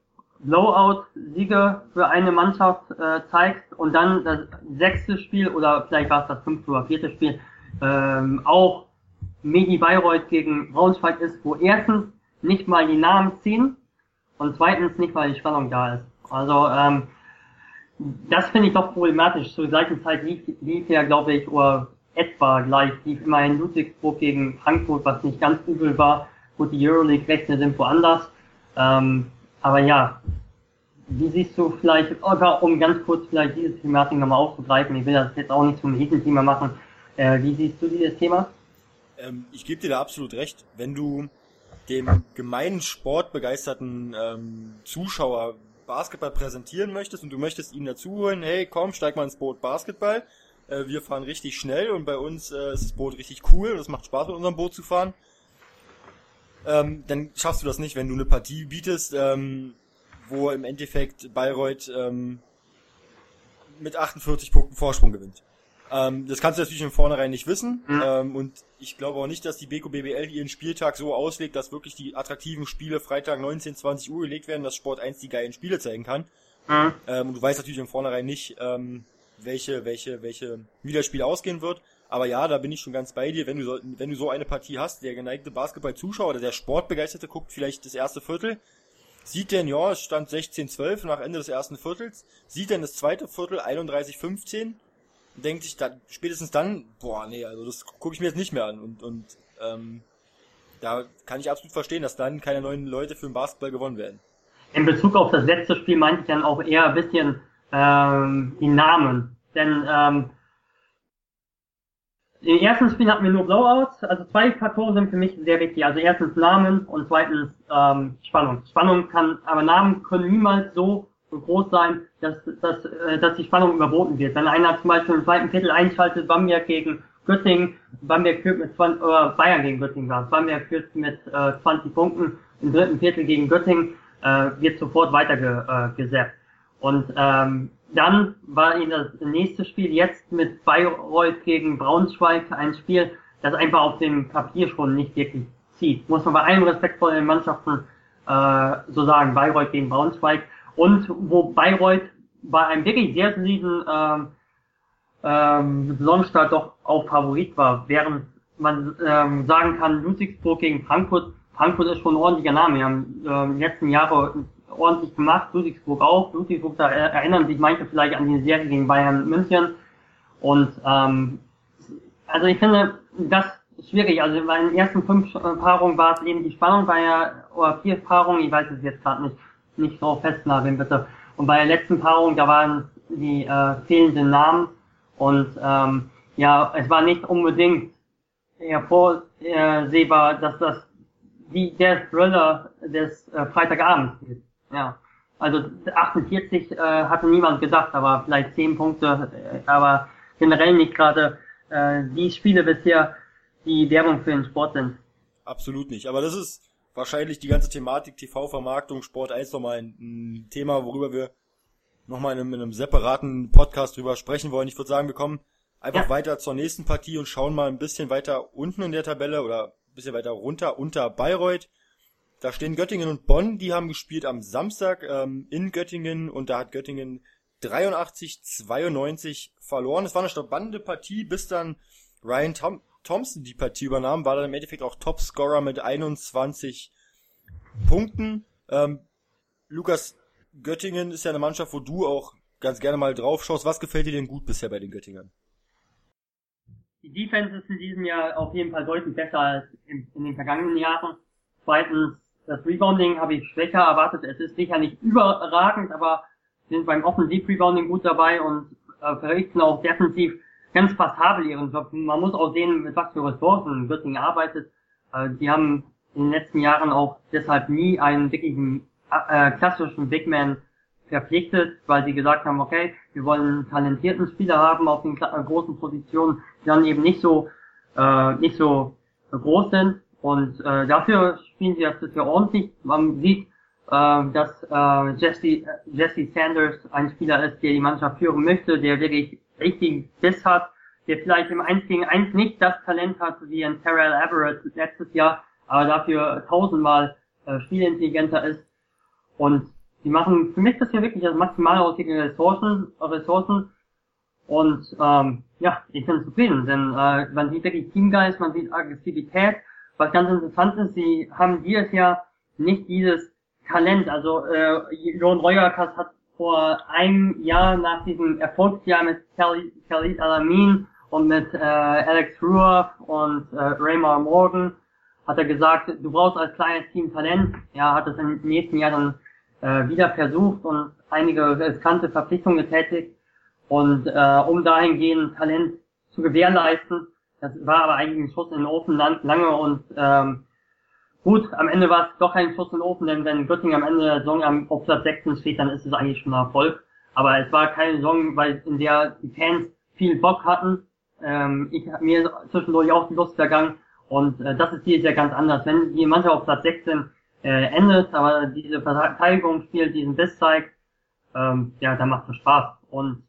Blowout-Siege für eine Mannschaft äh, zeigst und dann das sechste Spiel oder vielleicht war es das fünfte oder vierte Spiel ähm, auch Medi Bayreuth gegen Braunschweig ist, wo erstens nicht mal die Namen ziehen und zweitens nicht mal die Spannung da ist. Also ähm, das finde ich doch problematisch. Zur gleichen Zeit lief, lief ja, glaube ich, oder etwa gleich lief immerhin Ludwigsburg gegen Frankfurt, was nicht ganz übel war. Gut, die Euroleague rechnen sind woanders. Ähm, aber ja, wie siehst du vielleicht, oder um ganz kurz vielleicht dieses Thematik nochmal aufzugreifen, ich will das jetzt auch nicht zum Thema machen, äh, wie siehst du dieses Thema? Ähm, ich gebe dir da absolut recht. Wenn du dem gemeinen sportbegeisterten ähm, Zuschauer Basketball präsentieren möchtest und du möchtest ihn dazu holen, hey komm, steig mal ins Boot Basketball, äh, wir fahren richtig schnell und bei uns äh, ist das Boot richtig cool und es macht Spaß mit unserem Boot zu fahren, ähm, dann schaffst du das nicht, wenn du eine Partie bietest, ähm, wo im Endeffekt Bayreuth ähm, mit 48 Punkten Vorsprung gewinnt. Ähm, das kannst du natürlich im Vornherein nicht wissen. Mhm. Ähm, und ich glaube auch nicht, dass die Beko BBL ihren Spieltag so auslegt, dass wirklich die attraktiven Spiele Freitag 19, 20 Uhr gelegt werden, dass Sport 1 die geilen Spiele zeigen kann. Mhm. Ähm, und du weißt natürlich im Vornherein nicht, ähm, welche, welche, welche, wie das Spiel ausgehen wird. Aber ja, da bin ich schon ganz bei dir. Wenn du so, wenn du so eine Partie hast, der geneigte Basketball-Zuschauer oder der Sportbegeisterte guckt vielleicht das erste Viertel, sieht denn, ja, es stand 16-12 nach Ende des ersten Viertels, sieht denn das zweite Viertel 31-15 denkt sich dann, spätestens dann, boah, nee, also das gucke ich mir jetzt nicht mehr an. Und, und ähm, da kann ich absolut verstehen, dass dann keine neuen Leute für den Basketball gewonnen werden. In Bezug auf das letzte Spiel meinte ich dann auch eher ein bisschen ähm, die Namen. Denn ähm, im ersten Spiel hatten wir nur Blowouts, also zwei Faktoren sind für mich sehr wichtig. Also erstens Namen und zweitens ähm, Spannung. Spannung kann, aber Namen können niemals so groß sein, dass, dass, äh, dass die Spannung überboten wird. Wenn einer zum Beispiel im zweiten Viertel einschaltet, Bamberg gegen Göttingen, Bamberg führt mit 20, oder Bayern gegen Göttingen war Bamberg führt mit äh, 20 Punkten, im dritten Viertel gegen Göttingen äh, wird sofort weitergesappt. Äh, Und ähm, dann war eben das nächste Spiel jetzt mit Bayreuth gegen Braunschweig ein Spiel, das einfach auf dem Papier schon nicht wirklich zieht. Muss man bei allen respektvollen Mannschaften äh, so sagen, Bayreuth gegen Braunschweig. Und wo Bayreuth bei einem wirklich sehr soliden ähm, ähm, Saisonstart doch auch Favorit war, während man ähm, sagen kann, Ludwigsburg gegen Frankfurt, Frankfurt ist schon ein ordentlicher Name, wir haben ähm, die letzten Jahre ordentlich gemacht, Ludwigsburg auch, Ludwigsburg, da erinnern sich manche vielleicht an die Serie gegen Bayern München. Und ähm, also ich finde das schwierig, also bei den ersten fünf Paarungen war es eben die Spannung bei der, oder vier Paarungen, ich weiß es jetzt gerade nicht, nicht so festnageln, bitte. Und bei der letzten Paarung, da waren die äh, fehlenden Namen. Und ähm, ja, es war nicht unbedingt hervorsehbar, dass das die, der Thriller des äh, Freitagabends ist. Ja. Also 48 äh, hatte niemand gedacht, aber vielleicht 10 Punkte, äh, aber generell nicht gerade äh, die Spiele bisher, die Werbung für den Sport sind. Absolut nicht. Aber das ist wahrscheinlich die ganze Thematik TV-Vermarktung, Sport 1 nochmal ein, ein Thema, worüber wir nochmal in einem, in einem separaten Podcast drüber sprechen wollen. Ich würde sagen, wir kommen einfach ja. weiter zur nächsten Partie und schauen mal ein bisschen weiter unten in der Tabelle oder ein bisschen weiter runter unter Bayreuth. Da stehen Göttingen und Bonn, die haben gespielt am Samstag ähm, in Göttingen und da hat Göttingen 83-92 verloren. Es war eine spannende Partie, bis dann Ryan Tom Thompson die Partie übernahm, war dann im Endeffekt auch Topscorer mit 21 Punkten. Ähm, Lukas, Göttingen ist ja eine Mannschaft, wo du auch ganz gerne mal drauf schaust. Was gefällt dir denn gut bisher bei den Göttingern? Die Defense ist in diesem Jahr auf jeden Fall deutlich besser als in, in den vergangenen Jahren. Zweitens, das Rebounding habe ich schwächer erwartet. Es ist sicher nicht überragend, aber sind beim Offensiv-Rebounding gut dabei und äh, verrichten auch defensiv ganz passabel ihren Job. Man muss auch sehen, mit was für Ressourcen Göttingen arbeitet. Äh, die haben in den letzten Jahren auch deshalb nie einen wirklichen äh, klassischen Big Man verpflichtet, weil sie gesagt haben, okay, wir wollen einen talentierten Spieler haben auf den äh, großen Positionen, die dann eben nicht so äh, nicht so groß sind. Und äh, dafür spielen sie das bisher ordentlich. Man sieht, äh, dass äh, Jesse, Jesse Sanders ein Spieler ist, der die Mannschaft führen möchte, der wirklich richtig Biss hat, der vielleicht im 1 gegen 1 nicht das Talent hat wie ein Terrell Everett letztes Jahr, aber dafür tausendmal äh, spielintelligenter ist. Und die machen für mich das hier wirklich das maximale aus ihren Ressourcen, Ressourcen. Und ähm, ja, ich bin zufrieden, denn äh, man sieht wirklich Teamgeist, man sieht Aggressivität. Was ganz interessant ist, sie haben dieses Jahr nicht dieses Talent. Also äh, Jon Reuerkas hat vor einem Jahr nach diesem Erfolgsjahr mit Khalid Alamin und mit äh, Alex Ruoff und äh, Raymar Morgan hat er gesagt, du brauchst als kleines Team Talent. Ja, hat es im nächsten Jahr dann äh, wieder versucht und einige riskante Verpflichtungen getätigt. Und äh, um dahingehend Talent zu gewährleisten, das war aber eigentlich ein Schuss in den Ofen lange und ähm, gut, am Ende war es doch kein Schuss in den Ofen, denn wenn Göttingen am Ende der Saison auf Platz 16 steht, dann ist es eigentlich schon ein Erfolg. Aber es war keine Saison, weil in der die Fans viel Bock hatten. Ähm, ich mir zwischendurch auch die Lust vergangen und äh, das ist hier ja ganz anders. Wenn die Mannschaft auf Platz 16 äh, endet, aber diese Verteidigung spielt, diesen Biss zeigt, ähm, ja, dann macht es Spaß. Und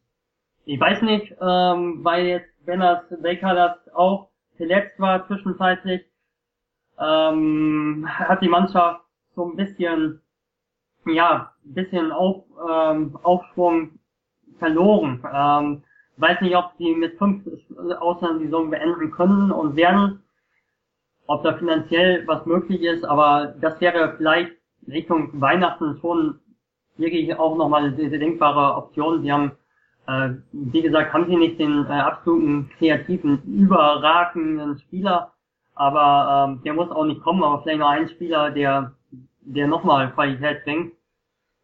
ich weiß nicht, ähm, weil jetzt, wenn das Baker das auch verletzt war zwischenzeitlich, ähm, hat die Mannschaft so ein bisschen, ja, ein bisschen auf, ähm, Aufschwung verloren. Ähm, weiß nicht, ob sie mit fünf Ausland die Saison beenden können und werden, ob da finanziell was möglich ist, aber das wäre vielleicht Richtung Weihnachten schon wirklich auch nochmal eine denkbare Option. Sie haben, äh, wie gesagt, haben sie nicht den äh, absoluten kreativen, überragenden Spieler, aber ähm, der muss auch nicht kommen, aber vielleicht noch ein Spieler, der, der nochmal Qualität bringt,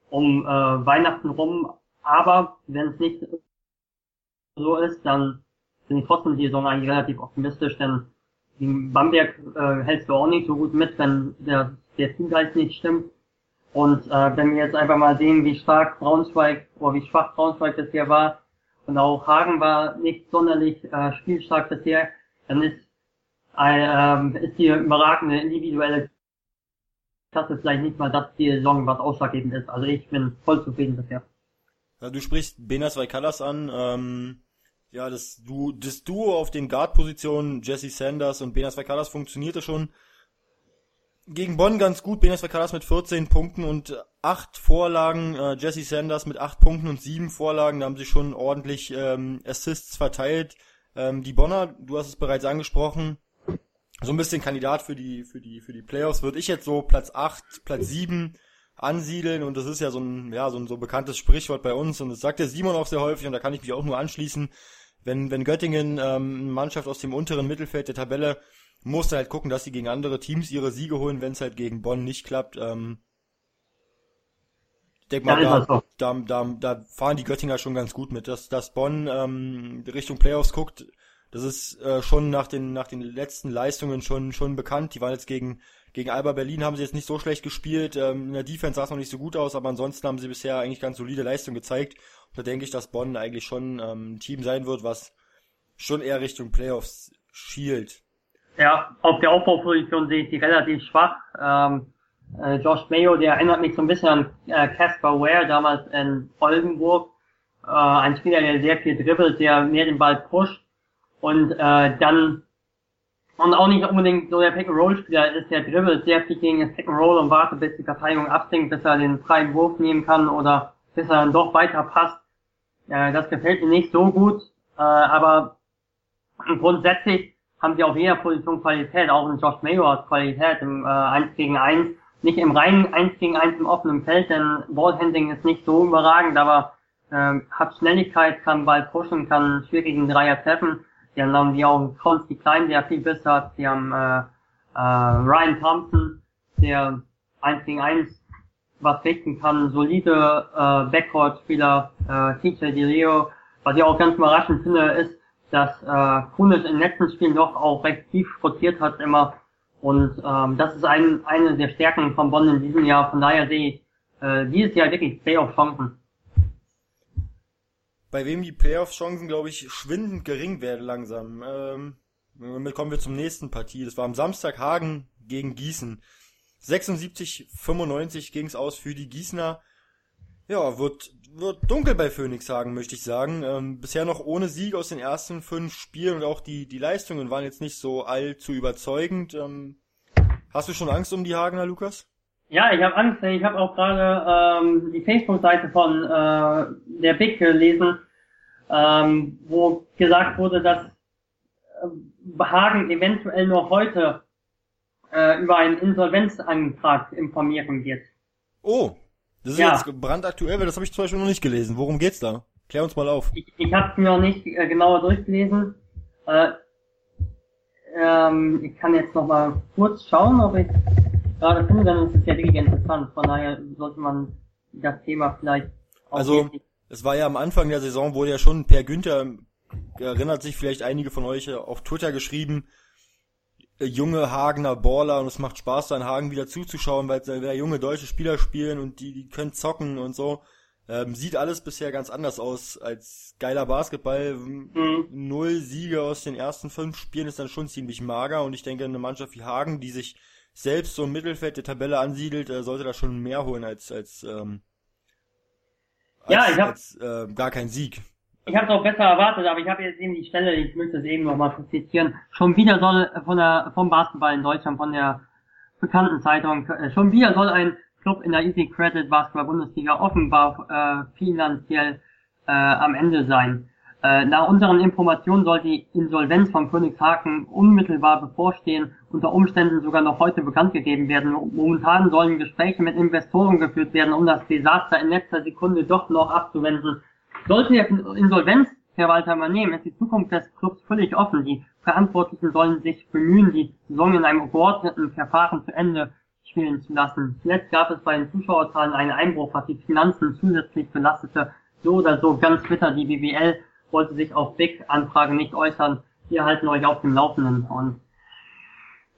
um äh, Weihnachten rum. Aber wenn es nicht so ist, dann bin ich trotzdem die Saison eigentlich relativ optimistisch, denn Bamberg äh, hältst du auch nicht so gut mit, wenn der, der Teamgeist nicht stimmt. Und äh, wenn wir jetzt einfach mal sehen, wie stark Braunschweig oder wie schwach Braunschweig bisher war und auch Hagen war nicht sonderlich äh, spielstark bisher, dann ist, äh, ist die überragende individuelle Klasse vielleicht nicht mal das die Saison, was ausschlaggebend ist. Also ich bin voll zufrieden bisher. Ja, du sprichst Benas Vaikalas an. Ähm, ja, das, du, das Duo auf den Guard-Positionen, Jesse Sanders und Benas Vaikalas funktionierte schon gegen Bonn ganz gut. Benas Vakaras mit 14 Punkten und 8 Vorlagen. Äh, Jesse Sanders mit 8 Punkten und 7 Vorlagen. Da haben sie schon ordentlich ähm, Assists verteilt. Ähm, die Bonner, du hast es bereits angesprochen, so ein bisschen Kandidat für die, für die, für die Playoffs. Würde ich jetzt so Platz 8, Platz 7 ansiedeln und das ist ja so ein, ja, so ein so bekanntes Sprichwort bei uns und das sagt der Simon auch sehr häufig und da kann ich mich auch nur anschließen. Wenn, wenn Göttingen ähm, Mannschaft aus dem unteren Mittelfeld der Tabelle musst halt gucken, dass sie gegen andere Teams ihre Siege holen, wenn es halt gegen Bonn nicht klappt. Ähm, ich denke mal, da, da, da, da fahren die Göttinger schon ganz gut mit. Dass, dass Bonn ähm, Richtung Playoffs guckt, das ist äh, schon nach den, nach den letzten Leistungen schon, schon bekannt. Die waren jetzt gegen, gegen Alba Berlin, haben sie jetzt nicht so schlecht gespielt. Ähm, in der Defense sah es noch nicht so gut aus, aber ansonsten haben sie bisher eigentlich ganz solide Leistung gezeigt. Und da denke ich, dass Bonn eigentlich schon ähm, ein Team sein wird, was schon eher Richtung Playoffs schielt. Ja, auf der Aufbauposition sehe ich die relativ schwach. Ähm, äh, Josh Mayo, der erinnert mich so ein bisschen an äh, Casper Ware damals in Oldenburg. Äh, ein Spieler, der sehr viel dribbelt, der mehr den Ball pusht und äh, dann und auch nicht unbedingt so der Pick-and-Roll-Spieler ist, der dribbelt sehr viel gegen das Pick-and-Roll und wartet, bis die Verteidigung absinkt, bis er den freien Wurf nehmen kann oder bis er dann doch weiter passt. Äh, das gefällt mir nicht so gut, äh, aber grundsätzlich haben sie auf jeder Position Qualität, auch in Josh Mayo hat Qualität im äh, 1 gegen 1, nicht im reinen 1 gegen 1 im offenen Feld, denn Ballhandling ist nicht so überragend, aber äh, hat Schnelligkeit, kann Ball pushen, kann schwierigen Dreier treffen. Die haben die auch Konsti Klein, der viel besser hat. Die haben äh, äh, Ryan Thompson, der 1 gegen 1 was richten kann, solide äh, Backcourt-Spieler, äh, TJ DiLeo. Was ich auch ganz überraschend finde, ist, dass äh, Kunis in den letzten Spielen doch auch recht tief rotiert hat immer Und ähm, das ist ein, eine der Stärken von Bonn in diesem Jahr. Von daher sehe ich äh, dieses Jahr wirklich Playoff-Chancen. Bei wem die Playoff-Chancen, glaube ich, schwindend gering werden langsam. Ähm, damit kommen wir zum nächsten Partie. Das war am Samstag Hagen gegen Gießen. 76, 95 ging's aus für die Gießener. Ja, wird, wird dunkel bei Phoenix Hagen, möchte ich sagen. Ähm, bisher noch ohne Sieg aus den ersten fünf Spielen und auch die, die Leistungen waren jetzt nicht so allzu überzeugend. Ähm, hast du schon Angst um die Hagener, Lukas? Ja, ich habe Angst. Ich habe auch gerade ähm, die Facebook-Seite von äh, der Big gelesen, ähm, wo gesagt wurde, dass äh, Hagen eventuell noch heute äh, über einen Insolvenzantrag informieren wird. Oh, das ist ja. jetzt brandaktuell, weil das habe ich zum Beispiel noch nicht gelesen. Worum geht's da? Klär uns mal auf. Ich, ich habe es mir noch nicht äh, genauer durchgelesen. Äh, ähm, ich kann jetzt noch mal kurz schauen, ob ich gerade finde, dann ist es ja wirklich interessant. Von daher sollte man das Thema vielleicht Also, es war ja am Anfang der Saison, wurde ja schon Per Günther, erinnert sich vielleicht einige von euch, auf Twitter geschrieben, äh, junge Hagener Baller und es macht Spaß, da in Hagen wieder zuzuschauen, weil da junge deutsche Spieler spielen und die, die können zocken und so. Ähm, sieht alles bisher ganz anders aus als geiler Basketball. Mhm. Null Siege aus den ersten fünf Spielen ist dann schon ziemlich mager und ich denke, eine Mannschaft wie Hagen, die sich selbst so im Mittelfeld der Tabelle ansiedelt, äh, sollte da schon mehr holen als als ähm, als, ja, ich hab, als äh, gar kein Sieg. Ich habe es auch besser erwartet, aber ich habe jetzt eben die Stelle, ich möchte es eben nochmal zitieren. Schon wieder soll von der vom Basketball in Deutschland, von der bekannten Zeitung, äh, schon wieder soll ein Club in der Easy Credit Basketball Bundesliga offenbar äh, finanziell äh, am Ende sein. Äh, nach unseren Informationen soll die Insolvenz von Königshaken unmittelbar bevorstehen, unter Umständen sogar noch heute bekannt gegeben werden. Momentan sollen Gespräche mit Investoren geführt werden, um das Desaster in letzter Sekunde doch noch abzuwenden. Sollte er Insolvenz, Herr Walter, mal nehmen, ist die Zukunft des Clubs völlig offen. Die Verantwortlichen sollen sich bemühen, die Saison in einem geordneten Verfahren zu Ende spielen zu lassen. Zuletzt gab es bei den Zuschauerzahlen einen Einbruch, was die Finanzen zusätzlich belastete. So oder so ganz bitter die BWL wollte sich auf Big-Anfragen nicht äußern. Wir halten euch auf dem Laufenden. Und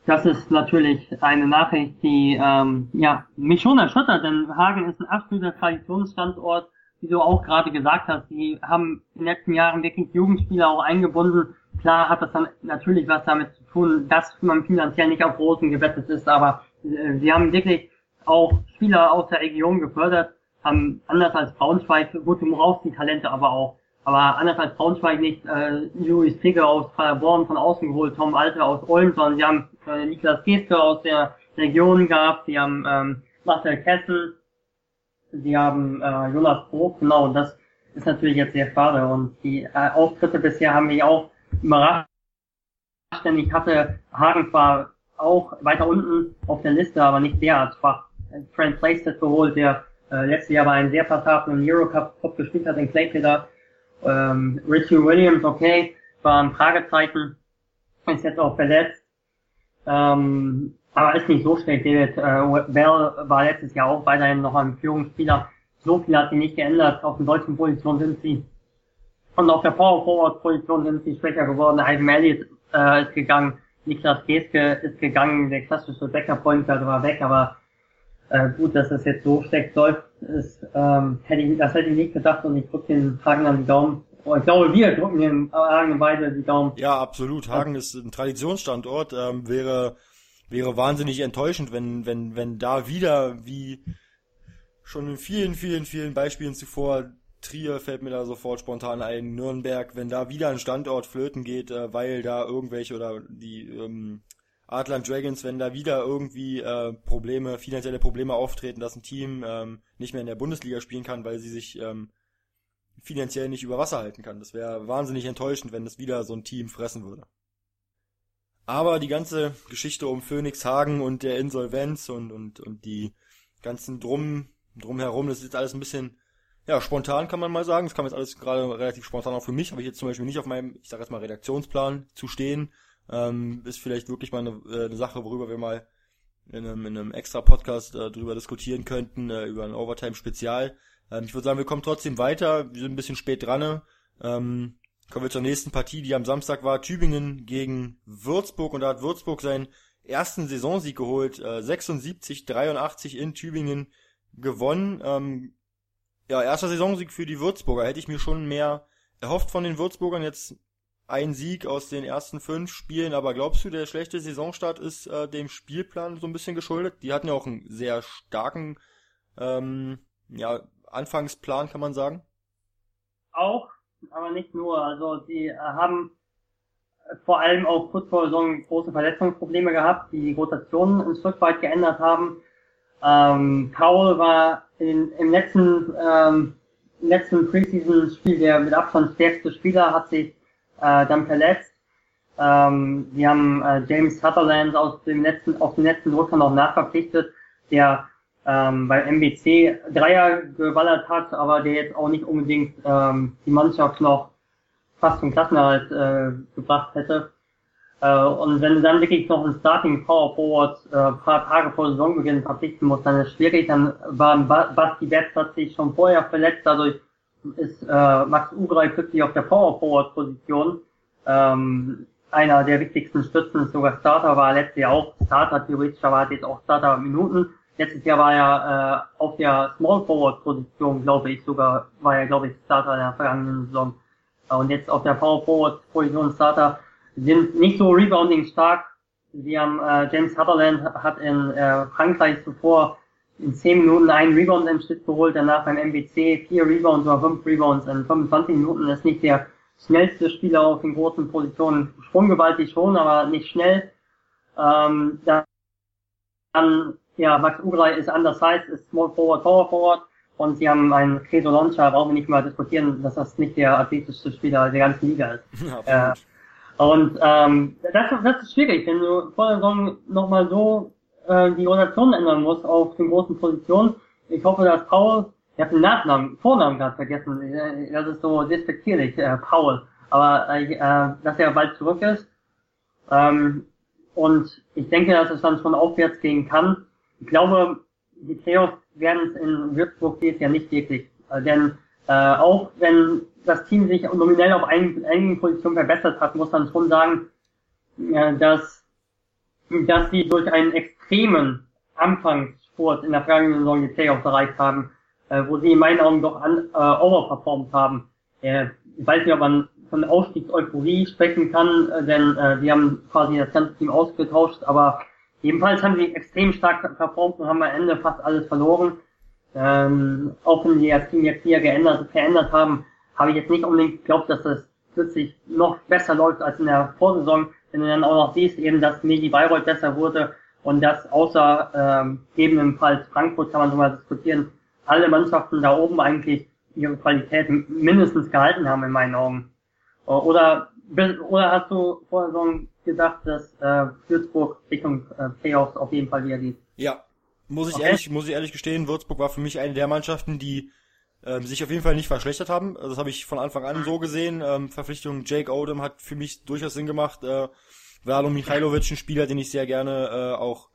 das ist natürlich eine Nachricht, die ähm, ja mich schon erschüttert, denn Hagen ist ein absoluter Traditionsstandort, wie du auch gerade gesagt hast. Sie haben in den letzten Jahren wirklich Jugendspieler auch eingebunden. Klar hat das dann natürlich was damit zu tun, dass man finanziell nicht auf Rosen gewettet ist, aber äh, sie haben wirklich auch Spieler aus der Region gefördert, haben anders als Braunschweig, gut, du brauchst die Talente aber auch aber anders als Braunschweig nicht äh, Luis Trigger aus Paderborn von außen geholt, Tom Alter aus Ulm, sondern sie haben äh, Niklas Geske aus der Region gehabt, sie haben ähm, Marcel Kessel, sie haben äh, Jonas Bruch, genau, das ist natürlich jetzt sehr schade. Und die äh, Auftritte bisher haben mich auch überrascht, denn ich hatte Hagen zwar auch weiter unten auf der Liste, aber nicht derart schwach. Trent Playstead geholt, der äh, letztes Jahr bei einem sehr passablen Eurocup Top gespielt hat in Claypeter ähm, Richie Williams, okay, war ein Fragezeichen, ist jetzt auch verletzt. Ähm, aber ist nicht so schlecht. David äh, Bell war letztes Jahr auch weiterhin noch ein Führungsspieler. So viel hat sich nicht geändert. Auf den deutschen Positionen sind sie. Und auf der Power Forward Position sind sie schwächer geworden. Ivan Elliott äh, ist gegangen. Niklas Geske ist gegangen. Der klassische Backup Point war weg, aber äh, gut, dass das jetzt so schlecht läuft, ist, ähm, hätte ich, das hätte ich nicht gedacht und ich drücke den Hagen an die Daumen. Oh, ich glaube, wir drücken den Hagen beide die Daumen. Ja, absolut. Hagen ist ein Traditionsstandort. Ähm, wäre wäre wahnsinnig enttäuschend, wenn wenn wenn da wieder wie schon in vielen vielen vielen Beispielen zuvor Trier fällt mir da sofort spontan ein, Nürnberg, wenn da wieder ein Standort flöten geht, äh, weil da irgendwelche oder die ähm, Adland Dragons, wenn da wieder irgendwie äh, Probleme, finanzielle Probleme auftreten, dass ein Team ähm, nicht mehr in der Bundesliga spielen kann, weil sie sich ähm, finanziell nicht über Wasser halten kann. Das wäre wahnsinnig enttäuschend, wenn das wieder so ein Team fressen würde. Aber die ganze Geschichte um Phoenix Hagen und der Insolvenz und, und, und die ganzen Drum, drumherum, das ist alles ein bisschen, ja, spontan kann man mal sagen. Das kam jetzt alles gerade relativ spontan auch für mich, habe ich jetzt zum Beispiel nicht auf meinem, ich sage jetzt mal, Redaktionsplan zu stehen. Ähm, ist vielleicht wirklich mal eine, äh, eine Sache, worüber wir mal in einem, in einem extra Podcast äh, drüber diskutieren könnten, äh, über ein Overtime-Spezial. Ähm, ich würde sagen, wir kommen trotzdem weiter. Wir sind ein bisschen spät dran. Ne? Ähm, kommen wir zur nächsten Partie, die am Samstag war. Tübingen gegen Würzburg und da hat Würzburg sein ersten Saisonsieg geholt, äh, 76, 83 in Tübingen gewonnen. Ähm, ja, erster Saisonsieg für die Würzburger. Hätte ich mir schon mehr erhofft von den Würzburgern. Jetzt ein Sieg aus den ersten fünf Spielen, aber glaubst du, der schlechte Saisonstart ist äh, dem Spielplan so ein bisschen geschuldet? Die hatten ja auch einen sehr starken ähm, ja, Anfangsplan, kann man sagen. Auch, aber nicht nur. Also die äh, haben vor allem auch kurz vor Saison große Verletzungsprobleme gehabt, die die Rotationen ein Stück weit geändert haben. Ähm, Powell war in, im letzten, ähm, letzten Preseason-Spiel der mit Abstand stärkste Spieler, hat sich äh, dann verletzt. Ähm, die haben äh, James Sutherland aus dem letzten, aus dem letzten Rückkehr noch nachverpflichtet, der ähm, bei MBC Dreier geballert hat, aber der jetzt auch nicht unbedingt ähm, die Mannschaft noch fast zum Klassenerhalt äh, gebracht hätte. Äh, und wenn du dann wirklich noch einen Starting Power Forward äh, paar Tage vor Saisonbeginn verpflichten musst, dann ist es schwierig. Dann war Basti Betz hat sich schon vorher verletzt, dadurch ist äh, Max Ugrei plötzlich auf der Power Forward Position. Ähm, einer der wichtigsten Stützen ist sogar Starter, war letztes Jahr auch Starter, theoretischerweise jetzt auch Starter Minuten. Letztes Jahr war er äh, auf der Small Forward Position, glaube ich, sogar war er, glaube ich, Starter der vergangenen Saison. Und jetzt auf der Power Forward Position Starter sind nicht so rebounding stark. Sie haben äh, James Sutherland hat in äh, Frankreich zuvor in 10 Minuten einen Rebound im Schnitt geholt, danach beim MBC vier Rebounds oder fünf Rebounds in 25 Minuten. Das ist nicht der schnellste Spieler auf den großen Positionen. Sprunggewaltig schon, aber nicht schnell. Ähm, dann, ja, Max Ugrei ist undersized, ist Small Forward, Power Forward. Und sie haben einen Credo Launcher, brauchen wir nicht mal diskutieren, dass das nicht der athletischste Spieler der ganzen Liga ist. Ja, äh, und ähm, das, das ist schwierig, wenn du vor der Saison nochmal so äh, die Rotation ändern musst auf den großen Positionen. Ich hoffe, dass Paul, ich habe den Nachnamen, Vornamen gerade vergessen, das ist so despektierlich, äh, Paul, aber äh, dass er bald zurück ist. Ähm, und ich denke, dass es dann schon aufwärts gehen kann. Ich glaube, die Playoffs werden es in Würzburg dieses Jahr nicht wirklich. Äh, denn äh, auch wenn das Team sich nominell auf einigen, Positionen verbessert hat, muss man schon sagen, äh, dass, dass sie durch einen extremen Anfangssport in der vergangenen Saison die Playoffs erreicht haben, äh, wo sie in meinen Augen doch an, äh, overperformed haben. Äh, ich weiß nicht, ob man von Ausstiegseuphorie sprechen kann, äh, denn äh, sie haben quasi das ganze Team ausgetauscht, aber Jedenfalls haben sie extrem stark performt und haben am Ende fast alles verloren. Ähm, auch wenn sie das Team jetzt hier geändert, verändert haben, habe ich jetzt nicht unbedingt geglaubt, dass das plötzlich noch besser läuft als in der Vorsaison. Wenn du dann auch noch siehst, eben, dass Medi Bayreuth besser wurde und dass außer ähm, gegebenenfalls Frankfurt kann man so mal diskutieren, alle Mannschaften da oben eigentlich ihre Qualität mindestens gehalten haben in meinen Augen. Oder, oder hast du vor der gedacht, dass äh, Würzburg Richtung äh, Playoffs auf jeden Fall wieder geht. Ja, muss ich okay. ehrlich, muss ich ehrlich gestehen, Würzburg war für mich eine der Mannschaften, die ähm, sich auf jeden Fall nicht verschlechtert haben. Also das habe ich von Anfang an so gesehen. Ähm, Verpflichtung Jake Odom hat für mich durchaus Sinn gemacht. Äh, Vlado Michailovic, ein Spieler, den ich sehr gerne äh, auch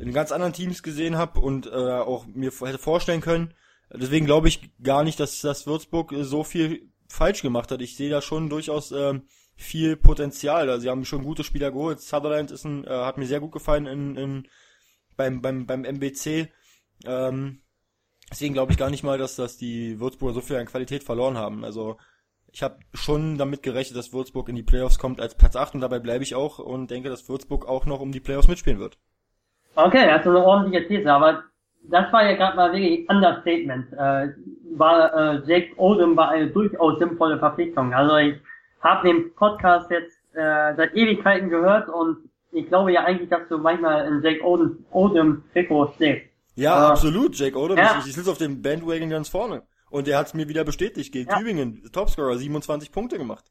in ganz anderen Teams gesehen habe und äh, auch mir hätte vorstellen können. Deswegen glaube ich gar nicht, dass das Würzburg so viel falsch gemacht hat. Ich sehe da schon durchaus äh, viel Potenzial. Also sie haben schon gute Spieler geholt. Sutherland ist ein, äh, hat mir sehr gut gefallen in, in, beim, beim, beim MBC. Ähm, deswegen glaube ich gar nicht mal, dass, dass die Würzburger so viel an Qualität verloren haben. Also ich habe schon damit gerechnet, dass Würzburg in die Playoffs kommt als Platz 8 und dabei bleibe ich auch und denke, dass Würzburg auch noch um die Playoffs mitspielen wird. Okay, also eine ordentliche These, aber das war ja gerade mal wirklich Understatement. Äh, war äh, Jake Odom war eine durchaus sinnvolle Verpflichtung. Also ich habe den Podcast jetzt äh, seit Ewigkeiten gehört und ich glaube ja eigentlich, dass du manchmal in Jake Odom, Odom Trikot stehst. Ja, äh, absolut, Jake Odom. Ja. Ich, ich sitze auf dem Bandwagon ganz vorne. Und der hat es mir wieder bestätigt gegen ja. Tübingen. Topscorer, 27 Punkte gemacht.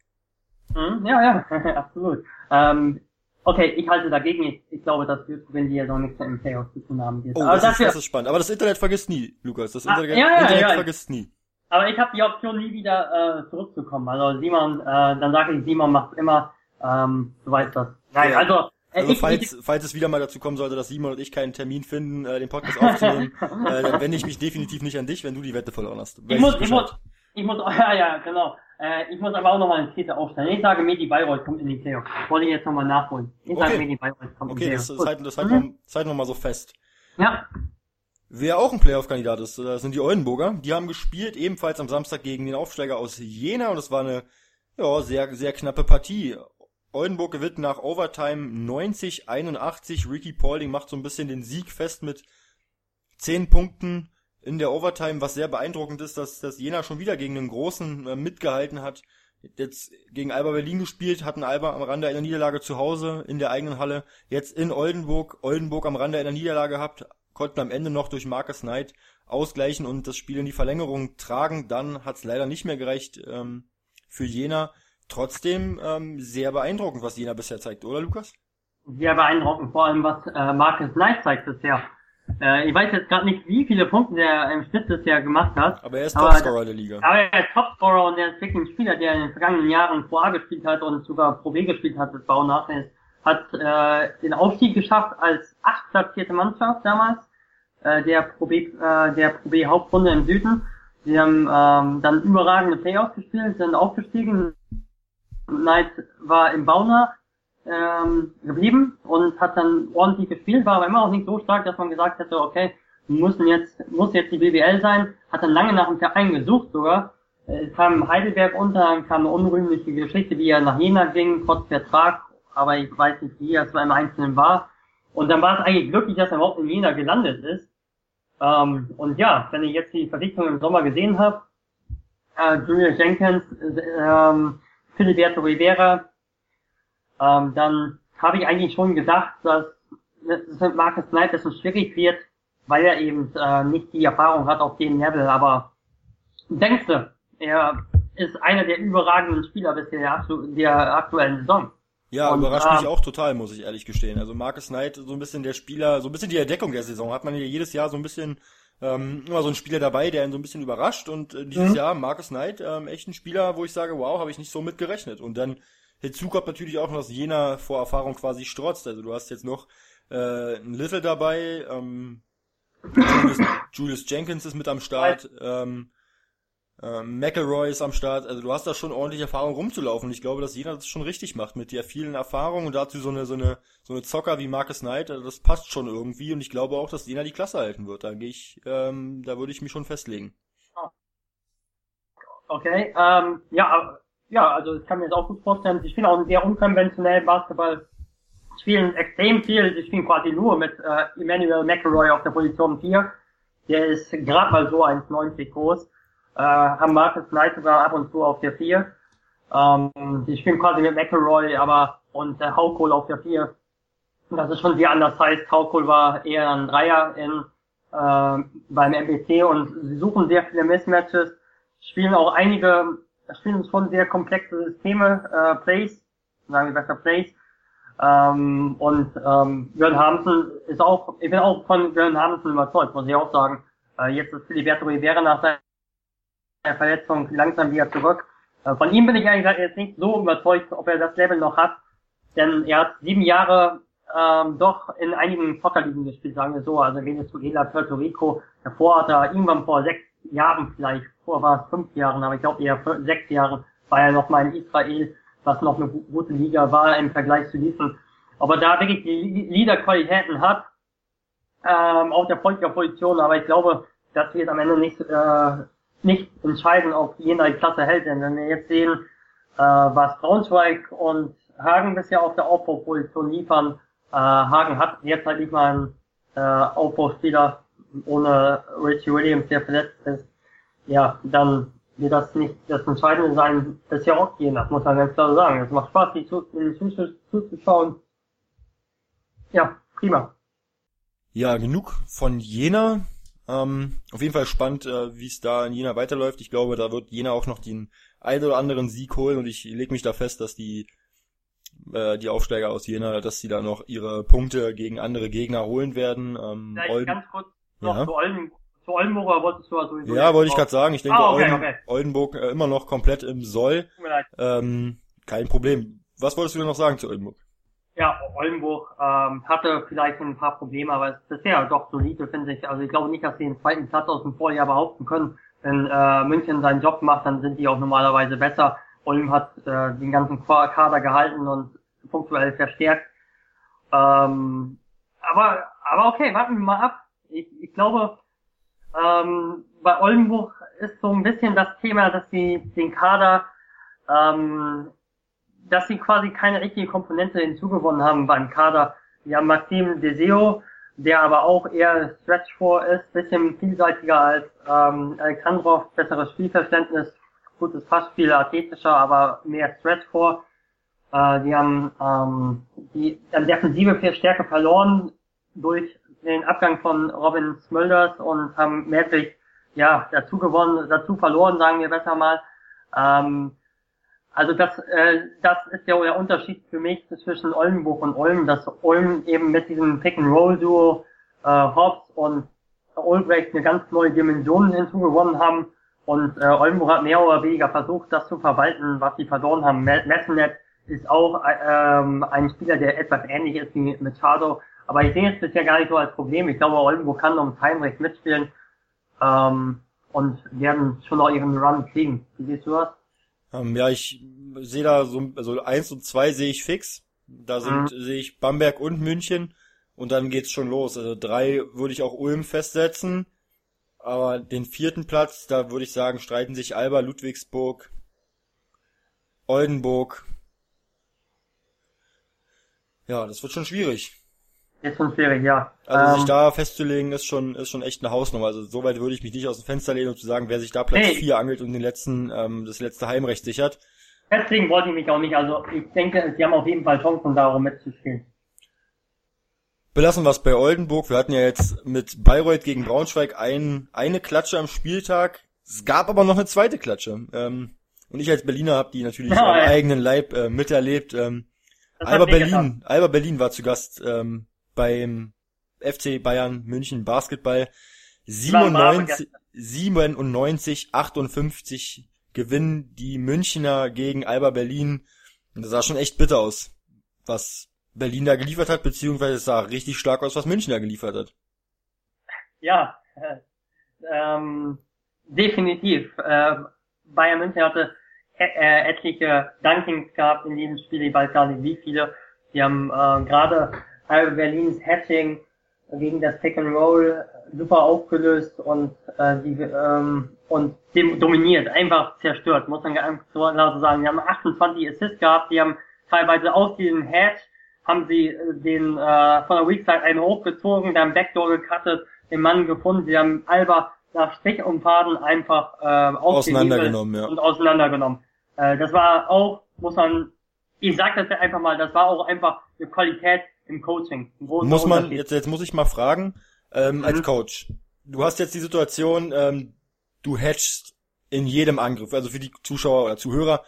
Mhm, ja, ja, absolut. Ähm, okay, ich halte dagegen. Ich, ich glaube, dass wir, wenn die ja noch nichts im Playoff zu tun haben. Wird. Oh, das, ist, das ist spannend. Aber das Internet vergisst nie, Lukas. Das Internet, ah, ja, ja, Internet vergisst nie. Aber ich habe die Option nie wieder äh, zurückzukommen. Also Simon, äh, dann sage ich, Simon macht immer, ähm, du weißt das. Nein, also äh, also falls, falls es wieder mal dazu kommen sollte, dass Simon und ich keinen Termin finden, äh, den Podcast aufzunehmen, äh, dann wende ich mich definitiv nicht an dich, wenn du die Wette verloren hast. ich muss, ich muss, ich muss, ja, ja, genau. Äh, ich muss aber auch nochmal eine These aufstellen. Ich sage, Medi Bayreuth kommt in die Playoffs. Wollte ich jetzt nochmal nachholen. Ich Okay. sage, Medi Bayreuth kommt Okay, in die das, Playoffs. das, halten, das halten, Mhm. wir, das halten wir mal so fest. Ja, Wer auch ein Playoff-Kandidat ist, das sind die Oldenburger. Die haben gespielt ebenfalls am Samstag gegen den Aufsteiger aus Jena und es war eine ja, sehr, sehr knappe Partie. Oldenburg gewinnt nach Overtime 90-81. Ricky Paulding macht so ein bisschen den Sieg fest mit 10 Punkten in der Overtime, was sehr beeindruckend ist, dass, dass Jena schon wieder gegen einen Großen äh, mitgehalten hat. Jetzt gegen Alba Berlin gespielt, hatten Alba am Rande einer Niederlage zu Hause in der eigenen Halle. Jetzt in Oldenburg, Oldenburg am Rande einer Niederlage gehabt, konnten am Ende noch durch Marcus Knight ausgleichen und das Spiel in die Verlängerung tragen. Dann hat es leider nicht mehr gereicht ähm, für Jena. Trotzdem ähm, sehr beeindruckend, was Jena bisher zeigt, oder Lukas? sehr beeindruckend, vor allem was äh, Marcus Knight zeigt bisher. Äh, ich weiß jetzt gerade nicht, wie viele Punkte der im Schnitt bisher gemacht hat. Aber er ist Aber Topscorer der Liga. Aber er ist Topscorer und er ist wirklich ein Spieler, der in den vergangenen Jahren Pro A gespielt hat und sogar Pro B gespielt hat, das Bau nach ist. Hat äh, den Aufstieg geschafft als achtplatzierte Mannschaft damals, äh, der Pro B, äh, der Pro B Hauptrunde im Süden. Sie haben ähm, dann überragende Playoffs gespielt, sind aufgestiegen. Knight war im Bauner ähm, geblieben und hat dann ordentlich gespielt, war aber immer auch nicht so stark, dass man gesagt hätte, okay, müssen jetzt, muss jetzt die BBL sein, hat dann lange nach dem Verein gesucht sogar, äh, kam Heidelberg unter, dann kam eine unrühmliche Geschichte, wie er nach Jena ging, trotz Vertrag, aber ich weiß nicht, wie es beim Einzelnen war. Und dann war es eigentlich glücklich, dass er überhaupt in Jena gelandet ist. Ähm, und ja, wenn ich jetzt die Verdichtung im Sommer gesehen habe, äh, Julius Jenkins, äh, ähm, Filiberto Rivera, ähm, dann habe ich eigentlich schon gedacht, dass es mit Marcus Knight bisschen schwierig wird, weil er eben äh, nicht die Erfahrung hat auf dem Level. Aber denkst du, er ist einer der überragenden Spieler bisher der, der aktuellen Saison? Ja, Und, überrascht ähm, mich auch total, muss ich ehrlich gestehen. Also Marcus Knight, so ein bisschen der Spieler, so ein bisschen die Entdeckung der Saison. Hat man ja jedes Jahr so ein bisschen ähm, immer so einen Spieler dabei, der ihn so ein bisschen überrascht. Und äh, dieses Mhm. Jahr Marcus Knight, ähm, echt ein Spieler, wo ich sage, wow, habe ich nicht so mit gerechnet. Und dann hinzu kommt natürlich auch noch, dass Jena vor Erfahrung quasi strotzt. Also du hast jetzt noch äh, ein Little dabei, ähm, Julius, Julius Jenkins ist mit am Start, ähm, ähm, McElroy ist am Start, also du hast da schon ordentlich Erfahrung rumzulaufen. Ich glaube, dass jeder das schon richtig macht mit der vielen Erfahrung und dazu so eine so eine so eine Zocker wie Marcus Knight, also das passt schon irgendwie und ich glaube auch, dass Jena die Klasse halten wird. Da gehe ich, ähm, da würde ich mich schon festlegen. Okay, ähm, ja, ja, also ich kann mir das auch gut vorstellen. Sie spielen auch einen sehr unkonventionellen Basketball. Sie spielen extrem viel. Sie spielen quasi nur mit äh, Emmanuel McElroy auf der Position 4. Der ist gerade mal so 1,90 groß. Äh, haben Marcus Knight sogar ab und zu auf der 4. Ähm, sie spielen quasi mit McElroy, aber und äh, Haukohl auf der 4. Das ist schon sehr anders. Heißt, Haukohl war eher ein Dreier in, äh, beim MBC und sie suchen sehr viele Mismatches spielen auch einige, spielen schon sehr komplexe Systeme, äh, Plays, sagen wir besser Plays. Ähm, und ähm, Björn Hamsen ist auch, ich bin auch von Björn Hamsen überzeugt, muss ich auch sagen. Äh, jetzt ist Filiberto Rivera nach seiner Verletzung langsam wieder zurück. Äh, von ihm bin ich eigentlich jetzt nicht so überzeugt, ob er das Level noch hat, denn er hat sieben Jahre ähm, doch in einigen Zockerligen gespielt, sagen wir so, also Venezuela, Puerto Rico. Davor hat er irgendwann vor sechs Jahren vielleicht, vor war es fünf Jahren, aber ich glaube eher sechs Jahren, war er noch mal in Israel, was noch eine gu- gute Liga war im Vergleich zu diesen. Aber da wirklich die Leaderqualitäten hat, ähm, auf der Point-Position, aber ich glaube, das wird am Ende nicht, äh, nicht entscheiden, ob Jena die Klasse hält, denn wenn wir jetzt sehen, äh, was Braunschweig und Hagen bisher auf der Aufbauposition liefern, äh, Hagen hat jetzt halt nicht mal einen äh, Aufbauspieler ohne Richie Williams, der verletzt ist, ja, dann wird das nicht das Entscheidende sein, bisher auch Jena, muss man ganz klar sagen. Es macht Spaß, die zuzuschauen. Ja, prima. Ja, genug von Jena. Ähm, auf jeden Fall spannend, äh, wie es da in Jena weiterläuft. Ich glaube, da wird Jena auch noch den einen oder anderen Sieg holen und ich lege mich da fest, dass die äh, die Aufsteiger aus Jena, dass sie da noch ihre Punkte gegen andere Gegner holen werden. Ähm, Vielleicht Olden- ganz kurz noch Ja. zu Olden, zu Oldenburg, oder wolltest du ja sowieso ja, wollte ich gerade sagen. Ich denke, Ah, okay, Olden, okay. Oldenburg äh, immer noch komplett im Soll. Ähm, kein Problem. Was wolltest du denn noch sagen zu Oldenburg? Ja, Oldenburg ähm, hatte vielleicht ein paar Probleme, aber ist bisher doch solide, finde ich. Also ich glaube nicht, dass sie den zweiten Platz aus dem Vorjahr behaupten können. wenn äh, München seinen Job macht, dann sind die auch normalerweise besser. Ulm hat äh, den ganzen Kader gehalten und punktuell verstärkt. Ähm, aber, aber okay, warten wir mal ab. Ich, ich glaube, ähm, bei Oldenburg ist so ein bisschen das Thema, dass sie den Kader, ähm, dass sie quasi keine richtige Komponente hinzugewonnen haben beim Kader. Wir haben Maxim Deseo, der aber auch eher Stretch 4 ist, bisschen vielseitiger als ähm, Alexandrov, besseres Spielverständnis, gutes Passspiel, athletischer, aber mehr Stretch 4. Äh, die haben ähm, die haben Defensive Stärke verloren durch den Abgang von Robin Smulders und haben merklich ja dazu gewonnen, dazu verloren, sagen wir besser mal. Ähm, also das, äh, das ist ja der Unterschied für mich zwischen Oldenburg und Ulm, dass Ulm eben mit diesem Pick-and-Roll-Duo äh, Hobbs und Olbrecht eine ganz neue Dimension hinzugewonnen haben und äh, Oldenburg hat mehr oder weniger versucht, das zu verwalten, was sie verloren haben. Messenet ist auch äh, ähm, ein Spieler, der etwas ähnlich ist wie mit Machado, aber ich sehe es bisher gar nicht so als Problem. Ich glaube, Oldenburg kann ums Heimrecht mitspielen ähm, und werden schon noch ihren Run kriegen. Wie siehst du das? Ähm, ja, ich sehe da so, also eins und zwei sehe ich fix. Da sind, mhm. sehe ich Bamberg und München und dann geht's schon los. Also drei würde ich auch Ulm festsetzen. Aber den vierten Platz, da würde ich sagen, streiten sich Alba, Ludwigsburg, Oldenburg. Ja, das wird schon schwierig. Ist schon schwierig, ja. Also ähm, sich da festzulegen, ist schon, ist schon echt eine Hausnummer. Also soweit würde ich mich nicht aus dem Fenster lehnen, um zu sagen, wer sich da Platz 4 angelt und den letzten, ähm, das letzte Heimrecht sichert. Deswegen wollte ich mich auch nicht. Also ich denke, sie haben auf jeden Fall Chancen, darum mitzuspielen. Belassen wir es bei Oldenburg. Wir hatten ja jetzt mit Bayreuth gegen Braunschweig ein, eine Klatsche am Spieltag. Es gab aber noch eine zweite Klatsche. Ähm, und ich als Berliner habe die natürlich ja, am eigenen Leib äh, miterlebt. Ähm, Alba Berlin, Alba Berlin war zu Gast ähm, beim FC Bayern München Basketball 97, 97, 58 gewinnen die Münchner gegen Alba Berlin. Und das sah schon echt bitter aus, was Berlin da geliefert hat, beziehungsweise es sah richtig stark aus, was München da geliefert hat. Ja, äh, ähm, definitiv. Äh, Bayern München hatte äh, etliche Dunkings gehabt in diesem Spiel, ich weiß gar nicht wie viele. Die haben äh, gerade Alba Berlins Hatching gegen das Pick and Roll super aufgelöst und äh, die, ähm, und dem dominiert, einfach zerstört, muss man ganz so sagen. Die haben 28 Assists gehabt, die haben teilweise aus diesem Hatch haben sie äh, den äh, von der Weakside einen hochgezogen, dann Backdoor gecuttet, den Mann gefunden, sie haben Alba nach Strich und Faden einfach äh, auseinandergenommen ja. und auseinandergenommen. Äh, das war auch, muss man, ich sag das einfach mal, das war auch einfach eine Qualität im Coaching. Muss man, jetzt, jetzt muss ich mal fragen, ähm, mhm. als Coach. Du hast jetzt die Situation, ähm, du hatchst in jedem Angriff, also für die Zuschauer oder Zuhörer,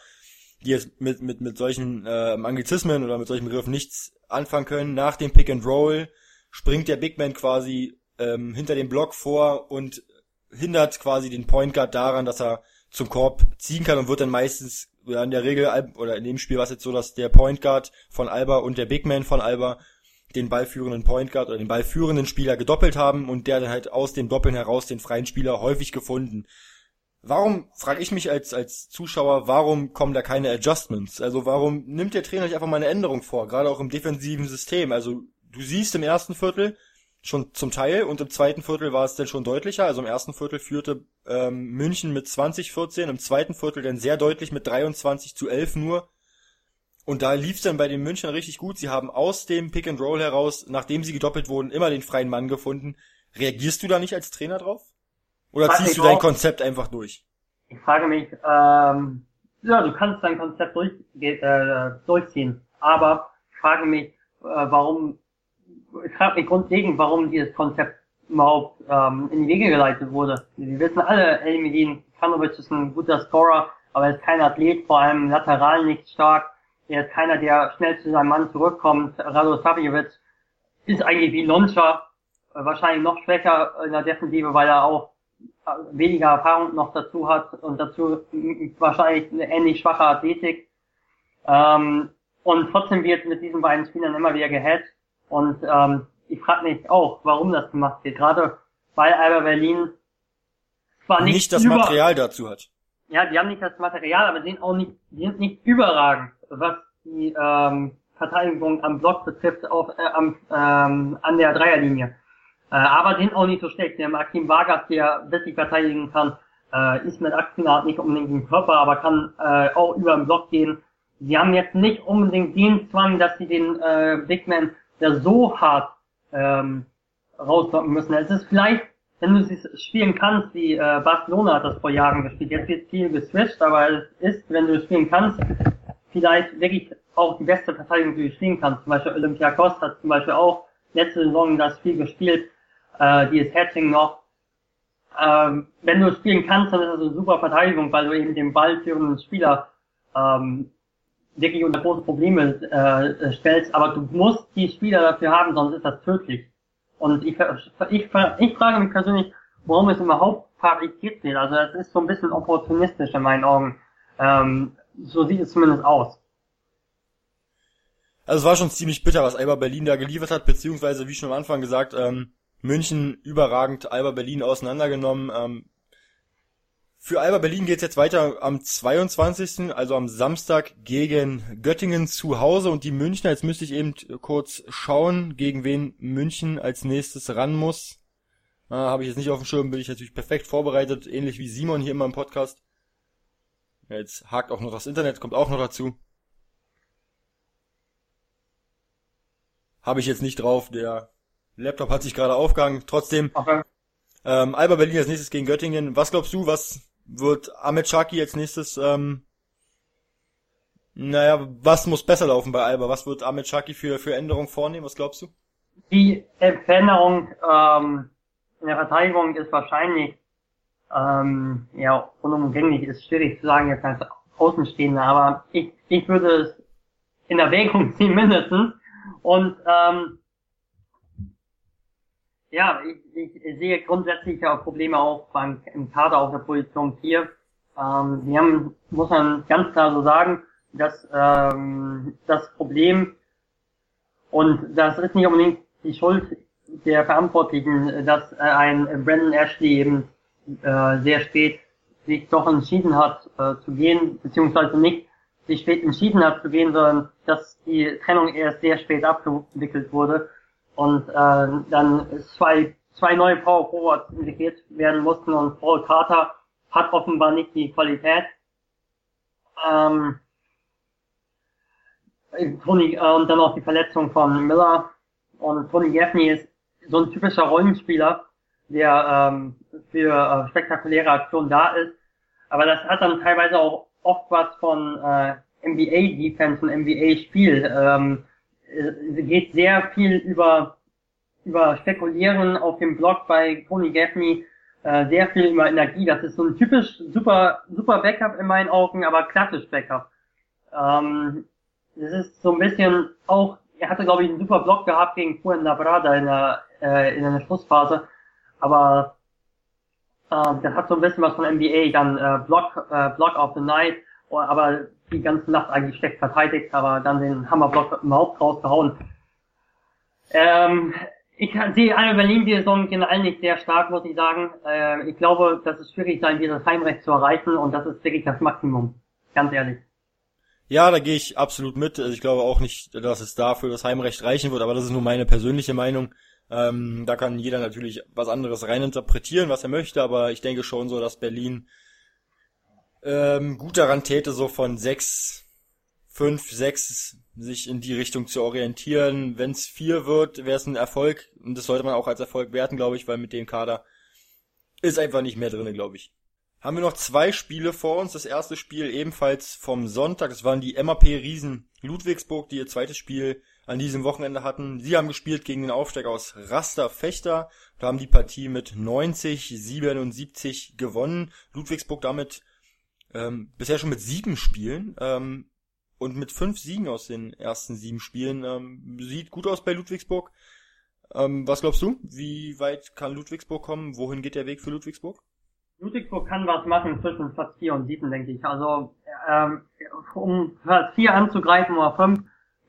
die jetzt mit, mit, mit solchen äh, Anglizismen oder mit solchen Begriffen nichts anfangen können. Nach dem Pick and Roll springt der Big Man quasi ähm, hinter dem Block vor und hindert quasi den Point Guard daran, dass er zum Korb ziehen kann und wird dann meistens ja, in der Regel oder in dem Spiel war es jetzt so, dass der Point Guard von Alba und der Big Man von Alba den ballführenden Point Guard oder den ballführenden Spieler gedoppelt haben und der dann halt aus dem Doppeln heraus den freien Spieler häufig gefunden. Warum, frage ich mich als, als Zuschauer, warum kommen da keine Adjustments? Also warum nimmt der Trainer nicht einfach mal eine Änderung vor, gerade auch im defensiven System? Also du siehst im ersten Viertel schon zum Teil und im zweiten Viertel war es dann schon deutlicher. Also im ersten Viertel führte ähm, München mit 20-14, im zweiten Viertel dann sehr deutlich mit 23 zu 11 nur. Und da lief es dann bei den Münchnern richtig gut. Sie haben aus dem Pick and Roll heraus, nachdem sie gedoppelt wurden, immer den freien Mann gefunden. Reagierst du da nicht als Trainer drauf? Oder ziehst du dein Konzept einfach durch? Ich frage mich, ähm, ja, du kannst dein Konzept durch, äh, durchziehen, aber ich frage mich, äh, warum, ich frage mich grundlegend, warum dieses Konzept überhaupt ähm, in die Wege geleitet wurde. Wir wissen alle, Elmedin Kanovic ist ein guter Scorer, aber er ist kein Athlet, vor allem lateral nicht stark. Er ist keiner, der schnell zu seinem Mann zurückkommt. Rado Savjevic ist eigentlich wie Loncha, äh, wahrscheinlich noch schwächer in der Defensive, weil er auch weniger Erfahrung noch dazu hat und dazu wahrscheinlich eine ähnlich schwache Athletik. Ähm, und trotzdem wird mit diesen beiden Spielern immer wieder gehatcht. Und ähm, ich frage mich auch, warum das gemacht wird. Gerade weil Alba Berlin zwar nicht, nicht das über Material dazu hat. Ja, die haben nicht das Material, aber sind auch nicht, die sind nicht überragend, was die ähm, Verteidigung am Block betrifft, auf, äh, am, ähm, an der Dreierlinie. Äh, aber sind auch nicht so schlecht. Der Akim Vargas, der wirklich verteidigen kann, äh, ist mit Aktienart nicht unbedingt im Körper, aber kann äh, auch über den Block gehen. Sie haben jetzt nicht unbedingt den Zwang, dass sie den äh, Big Man der so hart ähm, rauslocken müssen. Es ist vielleicht, wenn du es spielen kannst, wie äh, Barcelona hat das vor Jahren gespielt. Jetzt wird viel geswitcht, aber es ist, wenn du es spielen kannst, vielleicht wirklich auch die beste Verteidigung, die du spielen kannst. Zum Beispiel Olympiakos hat zum Beispiel auch letzte Saison das Spiel gespielt, äh, die ist Hatching noch. Ähm, wenn du spielen kannst, dann ist das eine super Verteidigung, weil du eben den ballführenden Spieler ähm, wirklich unter große Probleme äh, stellst, aber du musst die Spieler dafür haben, sonst ist das tödlich. Und ich, ich, ich frage mich persönlich, warum es überhaupt Parität geht. Also das ist so ein bisschen opportunistisch in meinen Augen. Ähm, so sieht es zumindest aus. Also es war schon ziemlich bitter, was Alba Berlin da geliefert hat, beziehungsweise wie schon am Anfang gesagt, ähm, München überragend Alba Berlin auseinandergenommen. Ähm, für Alba Berlin geht's jetzt weiter am 22., also am Samstag gegen Göttingen zu Hause und die Münchner, jetzt müsste ich eben kurz schauen, gegen wen München als nächstes ran muss. Äh, Habe ich jetzt nicht auf dem Schirm, bin ich natürlich perfekt vorbereitet, ähnlich wie Simon hier immer im Podcast. Jetzt hakt auch noch das Internet, kommt auch noch dazu. Habe ich jetzt nicht drauf, der Laptop hat sich gerade aufgehangen. Trotzdem, okay. ähm, Alba Berlin als nächstes gegen Göttingen. Was glaubst du, was wird Ahmed Shaki als nächstes, ähm, naja, was muss besser laufen bei Alba? Was wird Ahmed Shaki für, für Änderungen vornehmen? Was glaubst du? Die Veränderung ähm, in der Verteidigung ist wahrscheinlich ähm, ja unumgänglich, ist schwierig zu sagen jetzt als Außenstehender, aber ich, ich würde es in Erwägung ziehen mindestens. Und ähm, ja, ich, ich sehe grundsätzlich auch Probleme auch beim im Kader auf der Position 4. Ähm, wir haben, muss man ganz klar so sagen, dass ähm, das Problem und das ist nicht unbedingt die Schuld der Verantwortlichen, dass äh, ein Brandon Ashley eben äh, sehr spät sich doch entschieden hat äh, zu gehen, beziehungsweise nicht sich spät entschieden hat zu gehen, sondern dass die Trennung erst sehr spät abgewickelt wurde und äh, dann zwei, zwei neue Power Forwards integriert werden mussten und Paul Carter hat offenbar nicht die Qualität. Ähm, Tony, äh, und dann auch die Verletzung von Miller und Tony Gaffney ist so ein typischer Rollenspieler, der ähm, für äh, spektakuläre Aktionen da ist. Aber das hat dann teilweise auch oft was von äh, NBA-Defense und NBA-Spiel. Ähm, äh, geht sehr viel über, über Spekulieren auf dem Blog bei Tony Gaffney, äh, sehr viel über Energie. Das ist so ein typisch super, super Backup in meinen Augen, aber klassisch Backup. Ähm, das ist so ein bisschen auch, er hatte glaube ich einen super Block gehabt gegen Juan Labrada in der, äh, in der Schlussphase, aber äh, das hat so ein bisschen was von NBA, dann äh, Block, äh, Block of the Night, aber die ganze Nacht eigentlich schlecht verteidigt, aber dann den Hammerblock im Haupt rausgehauen. Ähm, ich sehe Alba Berlin die Saison generell nicht sehr stark, muss ich sagen. Äh, ich glaube, dass es schwierig sein wird, das Heimrecht zu erreichen und das ist wirklich das Maximum. Ganz ehrlich. Ja, da gehe ich absolut mit. Also ich glaube auch nicht, dass es dafür das Heimrecht reichen wird, aber das ist nur meine persönliche Meinung. Ähm, da kann jeder natürlich was anderes reininterpretieren, was er möchte, aber ich denke schon so, dass Berlin ähm, gut daran täte, so von sechs, fünf, sechs sich in die Richtung zu orientieren. Wenn es vier wird, wäre es ein Erfolg und das sollte man auch als Erfolg werten, glaube ich, weil mit dem Kader ist einfach nicht mehr drinne, glaube ich. Haben wir noch zwei Spiele vor uns. Das erste Spiel ebenfalls vom Sonntag. Das waren die MAP Riesen Ludwigsburg, die ihr zweites Spiel an diesem Wochenende hatten. Sie haben gespielt gegen den Aufsteiger aus Raster Fechter und haben die Partie mit 90, 77 gewonnen. Ludwigsburg damit ähm, bisher schon mit sieben Spielen ähm, und mit fünf Siegen aus den ersten sieben Spielen. Ähm, sieht gut aus bei Ludwigsburg. Ähm, was glaubst du? Wie weit kann Ludwigsburg kommen? Wohin geht der Weg für Ludwigsburg? Ludwigsburg kann was machen zwischen Platz 4 und 7, denke ich. Also ähm, um Platz 4 anzugreifen oder 5,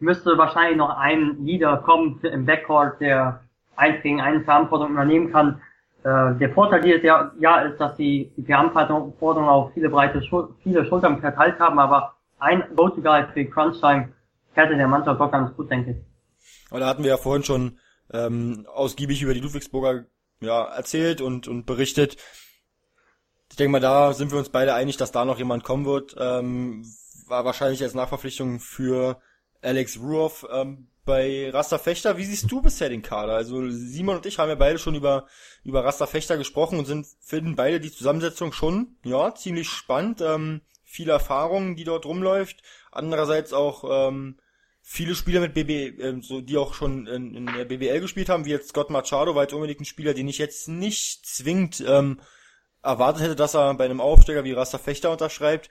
müsste wahrscheinlich noch ein Leader kommen im Backcourt, der eins gegen einen Verantwortung übernehmen kann. äh, der Vorteil dieses Jahr, Jahr ist, dass die, die Verantwortung auf viele breite Schul viele Schultern verteilt haben, aber ein Go-To-Guy für Crunch-Time hätte der Mannschaft doch ganz gut, denke ich. Aber da hatten wir ja vorhin schon ähm, ausgiebig über die Ludwigsburger ja, erzählt und, und berichtet. Ich denke mal, da sind wir uns beide einig, dass da noch jemand kommen wird. Ähm, war wahrscheinlich als Nachverpflichtung für Alex Ruoff ähm, bei Rasta Fechter. Wie siehst du bisher den Kader? Also Simon und ich haben ja beide schon über über Rasta Fechter gesprochen und sind finden beide die Zusammensetzung schon ja ziemlich spannend. Ähm, viel Erfahrung, die dort rumläuft. Andererseits auch ähm, viele Spieler mit BB, äh, so die auch schon in, in der BBL gespielt haben, wie jetzt Scott Machado, war jetzt unbedingt ein Spieler, den ich jetzt nicht zwingend ähm, erwartet hätte, dass er bei einem Aufsteiger wie Rasta Fechter unterschreibt.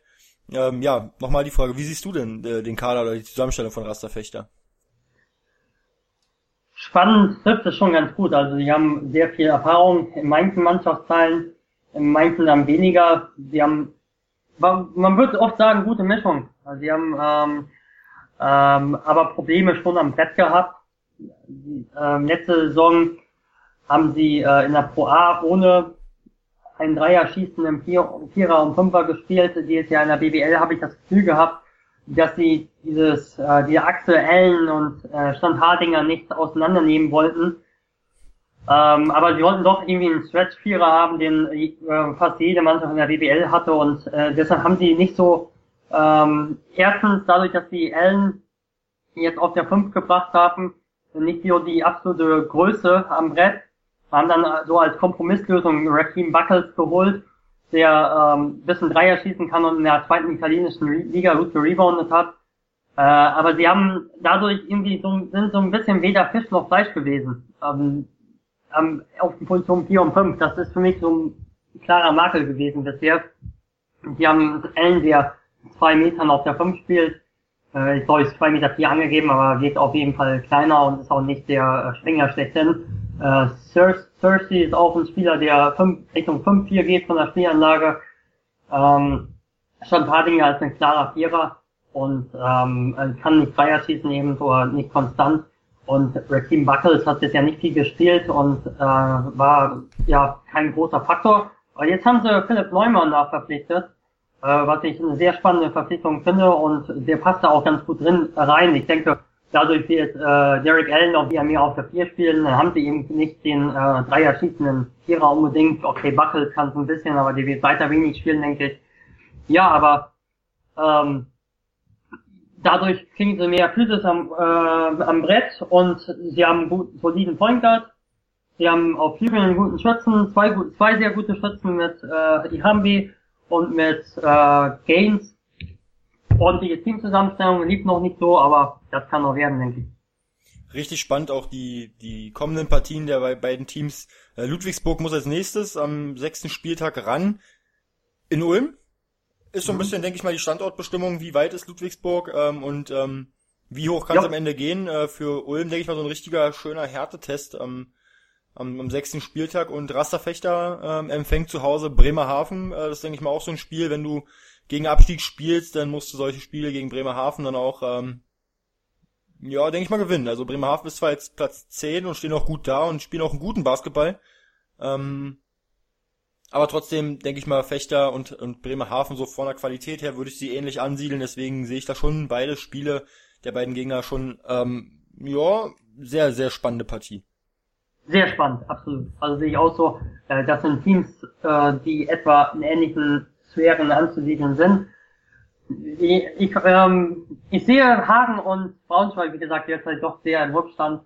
Ähm, ja, nochmal die Frage, wie siehst du denn äh, den Kader oder die Zusammenstellung von Rasta Fechter? Spannend trifft es schon ganz gut. Also sie haben sehr viel Erfahrung in manchen Mannschaftsteilen, in manchen dann weniger. Sie haben, man würde oft sagen, gute Mischung. Also sie haben ähm, ähm, aber Probleme schon am Brett gehabt. Ähm, letzte Saison haben sie äh, in der Pro A ohne ein Dreier schießen im Vierer und Fünfer gespielt. Dieses Jahr in der BBL habe ich das Gefühl gehabt, dass sie dieses, äh, die Achse Ellen und äh, Standhardinger nicht auseinandernehmen wollten. Ähm, aber sie wollten doch irgendwie einen Stretch-Vierer haben, den äh, fast jede Mannschaft in der BBL hatte und äh, deshalb haben sie nicht so ähm, erstens dadurch, dass sie Ellen jetzt auf der 5 gebracht haben, nicht nur die absolute Größe am Brett, haben dann so als Kompromisslösung Raheem Buckles geholt, der ähm, bisschen Dreier schießen kann und in der zweiten italienischen Liga gut gereboundet hat. Äh, aber sie haben dadurch irgendwie so, sind so ein bisschen weder Fisch noch Fleisch gewesen. Ähm, ähm, auf die Position 4 und 5. Das ist für mich so ein klarer Makel gewesen bisher. Die haben Allen, der zwei Metern auf der 5 spielt. Äh, ich glaube, ist zwei Meter vier angegeben, aber wird auf jeden Fall kleiner und ist auch nicht der äh, Springer schlechthin. Äh, Cersei ist auch ein Spieler, der fünf, Richtung 5-4 geht von der Spielanlage. Ähm, Sean Hardinger ist ein klarer Vierer und ähm, kann nicht Freier schießen eben oder nicht konstant. Und Raheem Buckles hat bisher nicht viel gespielt und äh, war ja kein großer Faktor. Aber jetzt haben sie Philipp Neumann nachverpflichtet, äh, was ich eine sehr spannende Verpflichtung finde und der passt da auch ganz gut drin rein. Ich denke, dadurch wird äh, Derek Allen auch wieder mehr auf der 4 spielen, dann haben sie eben nicht den äh, Dreier schießenden Vierer unbedingt. Okay, Buckles kann es ein bisschen, aber die wird weiter wenig spielen, denke ich. Ja, aber ähm, dadurch kriegen sie mehr Physis am, äh, am Brett und sie haben einen guten, soliden Point Guard. Sie haben auf einen guten Schützen, zwei, zwei sehr gute Schützen mit äh, Ihambi und mit äh, Gaines ordentliche Teamzusammenstellung, lief noch nicht so, aber das kann noch werden, denke ich. Richtig spannend auch die, die kommenden Partien der beiden Teams. Äh, Ludwigsburg muss als nächstes am sechsten Spieltag ran in Ulm. Ist so ein mhm. bisschen, denke ich mal, die Standortbestimmung, wie weit ist Ludwigsburg ähm, und ähm, wie hoch kann es am Ende gehen. Äh, für Ulm, denke ich mal, so ein richtiger, schöner Härtetest am, am, am sechsten Spieltag. Und Rasterfechter ähm, empfängt zu Hause Bremerhaven. Äh, das ist, denke ich mal, auch so ein Spiel, wenn du gegen Abstieg spielst, dann musst du solche Spiele gegen Bremerhaven dann auch, ähm, ja, denke ich mal, gewinnen. Also Bremerhaven ist zwar jetzt Platz 10 und stehen auch gut da und spielen auch einen guten Basketball. Ähm, aber trotzdem denke ich mal, Fechter und, und Bremerhaven so von der Qualität her würde ich sie ähnlich ansiedeln. Deswegen sehe ich da schon beide Spiele der beiden Gegner schon, ähm, ja, sehr, sehr spannende Partie. Sehr spannend, absolut. Also sehe ich auch so, äh, das sind Teams, äh, die etwa einen ähnlichen Sphären anzusiedeln sind. Ich, ähm, ich sehe Hagen und Braunschweig, wie gesagt, derzeit doch sehr im Rückstand.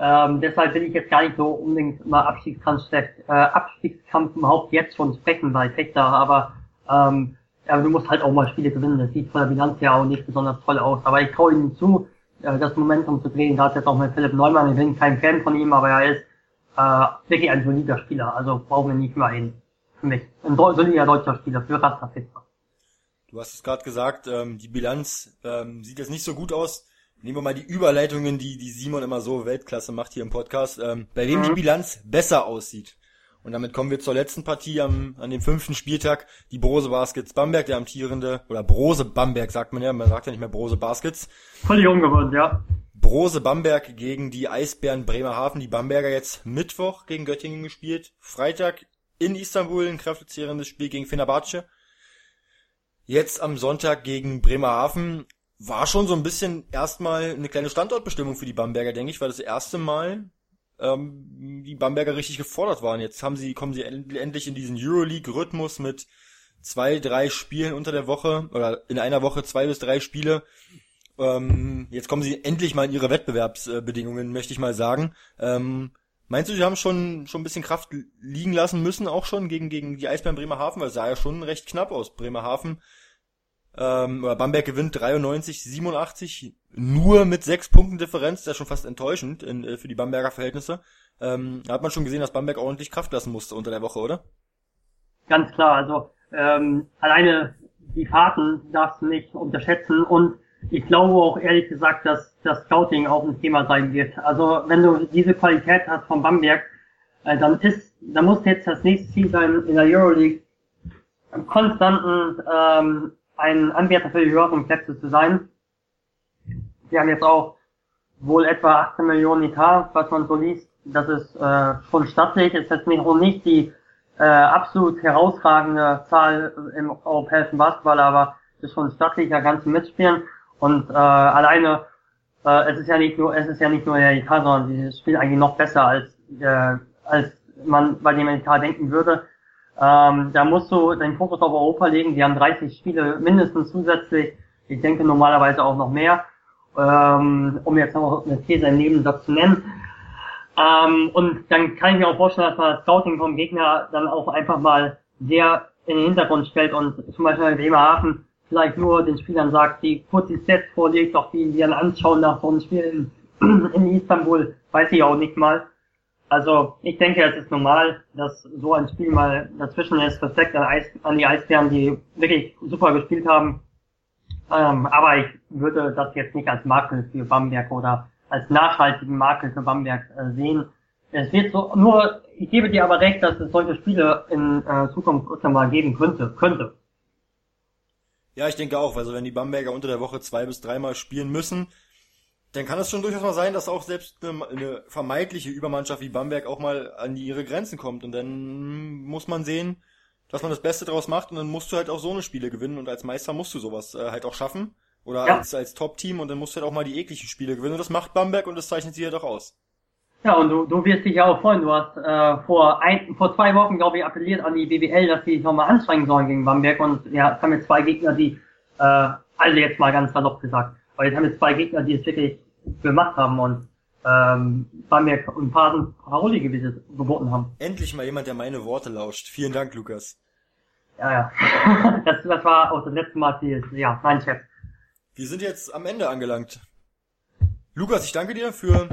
Ähm, deshalb will ich jetzt gar nicht so unbedingt über Abstiegskampf, äh, Abstiegskampf überhaupt jetzt schon sprechen bei Fechter, aber ähm, ja, du musst halt auch mal Spiele gewinnen. Das sieht von der Bilanz ja auch nicht besonders toll aus. Aber ich traue ihm zu, äh, das Momentum zu drehen. Gerade jetzt auch mit Philipp Neumann. Ich bin kein Fan von ihm, aber er ist äh, wirklich ein solider Spieler. Also brauchen wir nicht mehr hin für mich. Ein solider deutscher Spieler für Rasta. Du hast es gerade gesagt, ähm, die Bilanz ähm, sieht jetzt nicht so gut aus. Nehmen wir mal die Überleitungen, die, die Simon immer so Weltklasse macht hier im Podcast, ähm, bei wem mhm. die Bilanz besser aussieht. Und damit kommen wir zur letzten Partie am, an dem fünften Spieltag. Die Brose Baskets Bamberg, der amtierende, oder Brose Bamberg sagt man ja, man sagt ja nicht mehr Brose Baskets. Völlig ungewohnt, ja. Brose Bamberg gegen die Eisbären Bremerhaven. Die Bamberger jetzt Mittwoch gegen Göttingen gespielt. Freitag in Istanbul ein kräftezehrendes Spiel gegen Fenerbahce. Jetzt am Sonntag gegen Bremerhaven war schon so ein bisschen erstmal eine kleine Standortbestimmung für die Bamberger, denke ich, weil das erste Mal ähm, die Bamberger richtig gefordert waren. Jetzt haben sie, kommen sie endlich in diesen Euroleague-Rhythmus mit zwei, drei Spielen unter der Woche oder in einer Woche zwei bis drei Spiele. Ähm, jetzt kommen sie endlich mal in ihre Wettbewerbsbedingungen, möchte ich mal sagen. Ähm, meinst du, sie haben schon schon ein bisschen Kraft liegen lassen müssen, auch schon gegen gegen die Eisbären Bremerhaven, weil es sah ja schon recht knapp aus. Bremerhaven ähm, Bamberg gewinnt 93, 87, nur mit sechs Punkten Differenz, das ist schon fast enttäuschend in, äh, für die Bamberger Verhältnisse. Ähm, da hat man schon gesehen, dass Bamberg ordentlich Kraft lassen musste unter der Woche, oder? Ganz klar, also ähm, alleine die Fahrten darfst du nicht unterschätzen und ich glaube auch ehrlich gesagt, dass das Scouting auch ein Thema sein wird. Also wenn du diese Qualität hast von Bamberg, äh, dann ist, dann muss jetzt das nächste Ziel sein in der Euroleague konstanten ähm, ein Anwärter für die höheren Plätze zu sein. Wir haben jetzt auch wohl etwa 18 Millionen Etat, was man so liest. Das ist äh, schon stattlich. Ist jetzt nicht, nicht die äh, absolut herausragende Zahl im europäischen Basketball, aber ist schon stattlich, da kannst mitspielen. Und äh, alleine, äh, es ist ja nicht nur, es ist ja nicht nur der Etat, sondern dieses Spiel eigentlich noch besser als äh, als man bei dem Etat denken würde. Ähm, da musst du deinen Fokus auf Europa legen. Die haben 30 Spiele mindestens zusätzlich. Ich denke normalerweise auch noch mehr. Ähm, um jetzt noch eine These im Nebensatz zu nennen. Ähm, und dann kann ich mir auch vorstellen, dass man das Scouting vom Gegner dann auch einfach mal sehr in den Hintergrund stellt und zum Beispiel in Bremerhaven vielleicht nur den Spielern sagt, die kurz die Sets vorlegt, auch die, die dann anschauen nach so einem Spiel in, in Istanbul, weiß ich auch nicht mal. Also ich denke, es ist normal, dass so ein Spiel mal dazwischen ist. Respekt an, Eis, an die Eisbären, die wirklich super gespielt haben. Ähm, aber ich würde das jetzt nicht als Makel für Bamberg oder als nachhaltigen Makel für Bamberg äh, sehen. Es wird so nur, ich gebe dir aber recht, dass es solche Spiele in äh, Zukunft öfter mal geben könnte, könnte. Ja, ich denke auch, also wenn die Bamberger unter der Woche zwei bis dreimal spielen müssen, dann kann es schon durchaus mal sein, dass auch selbst eine, eine, vermeintliche Übermannschaft wie Bamberg auch mal an ihre Grenzen kommt. Und dann muss man sehen, dass man das Beste draus macht und dann musst du halt auch so eine Spiele gewinnen und als Meister musst du sowas äh, halt auch schaffen. Oder ja. als, als Top-Team und dann musst du halt auch mal die ekligen Spiele gewinnen und das macht Bamberg und das zeichnet sie ja doch aus. Ja, und du, du wirst dich ja auch freuen. Du hast äh, vor ein, vor zwei Wochen, glaube ich, appelliert an die BBL, dass sie sich nochmal anstrengen sollen gegen Bamberg. Und ja, es haben jetzt zwei Gegner, die, äh, also jetzt mal ganz salopp gesagt, weil jetzt haben wir zwei Gegner, die es wirklich gemacht haben und ähm, mir ein paar Paroli geboten haben. Endlich mal jemand, der meine Worte lauscht. Vielen Dank, Lukas. Ja, ja. das, das war auch das letzte Mal, die, ja, mein Chef. Wir sind jetzt am Ende angelangt. Lukas, ich danke dir für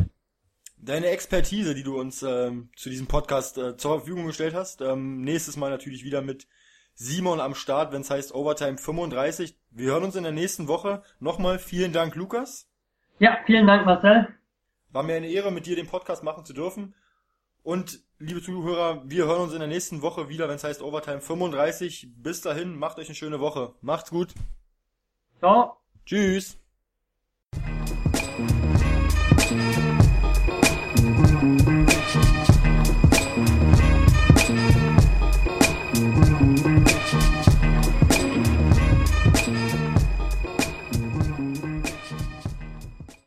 deine Expertise, die du uns ähm, zu diesem Podcast äh, zur Verfügung gestellt hast. Ähm, nächstes Mal natürlich wieder mit Simon am Start, wenn es heißt Overtime 35. Wir hören uns in der nächsten Woche. Nochmal vielen Dank, Lukas. Ja, vielen Dank, Marcel. War mir eine Ehre, mit dir den Podcast machen zu dürfen. Und liebe Zuhörer, wir hören uns in der nächsten Woche wieder, wenn es heißt Overtime 35. Bis dahin, macht euch eine schöne Woche. Macht's gut. Ciao. Tschüss.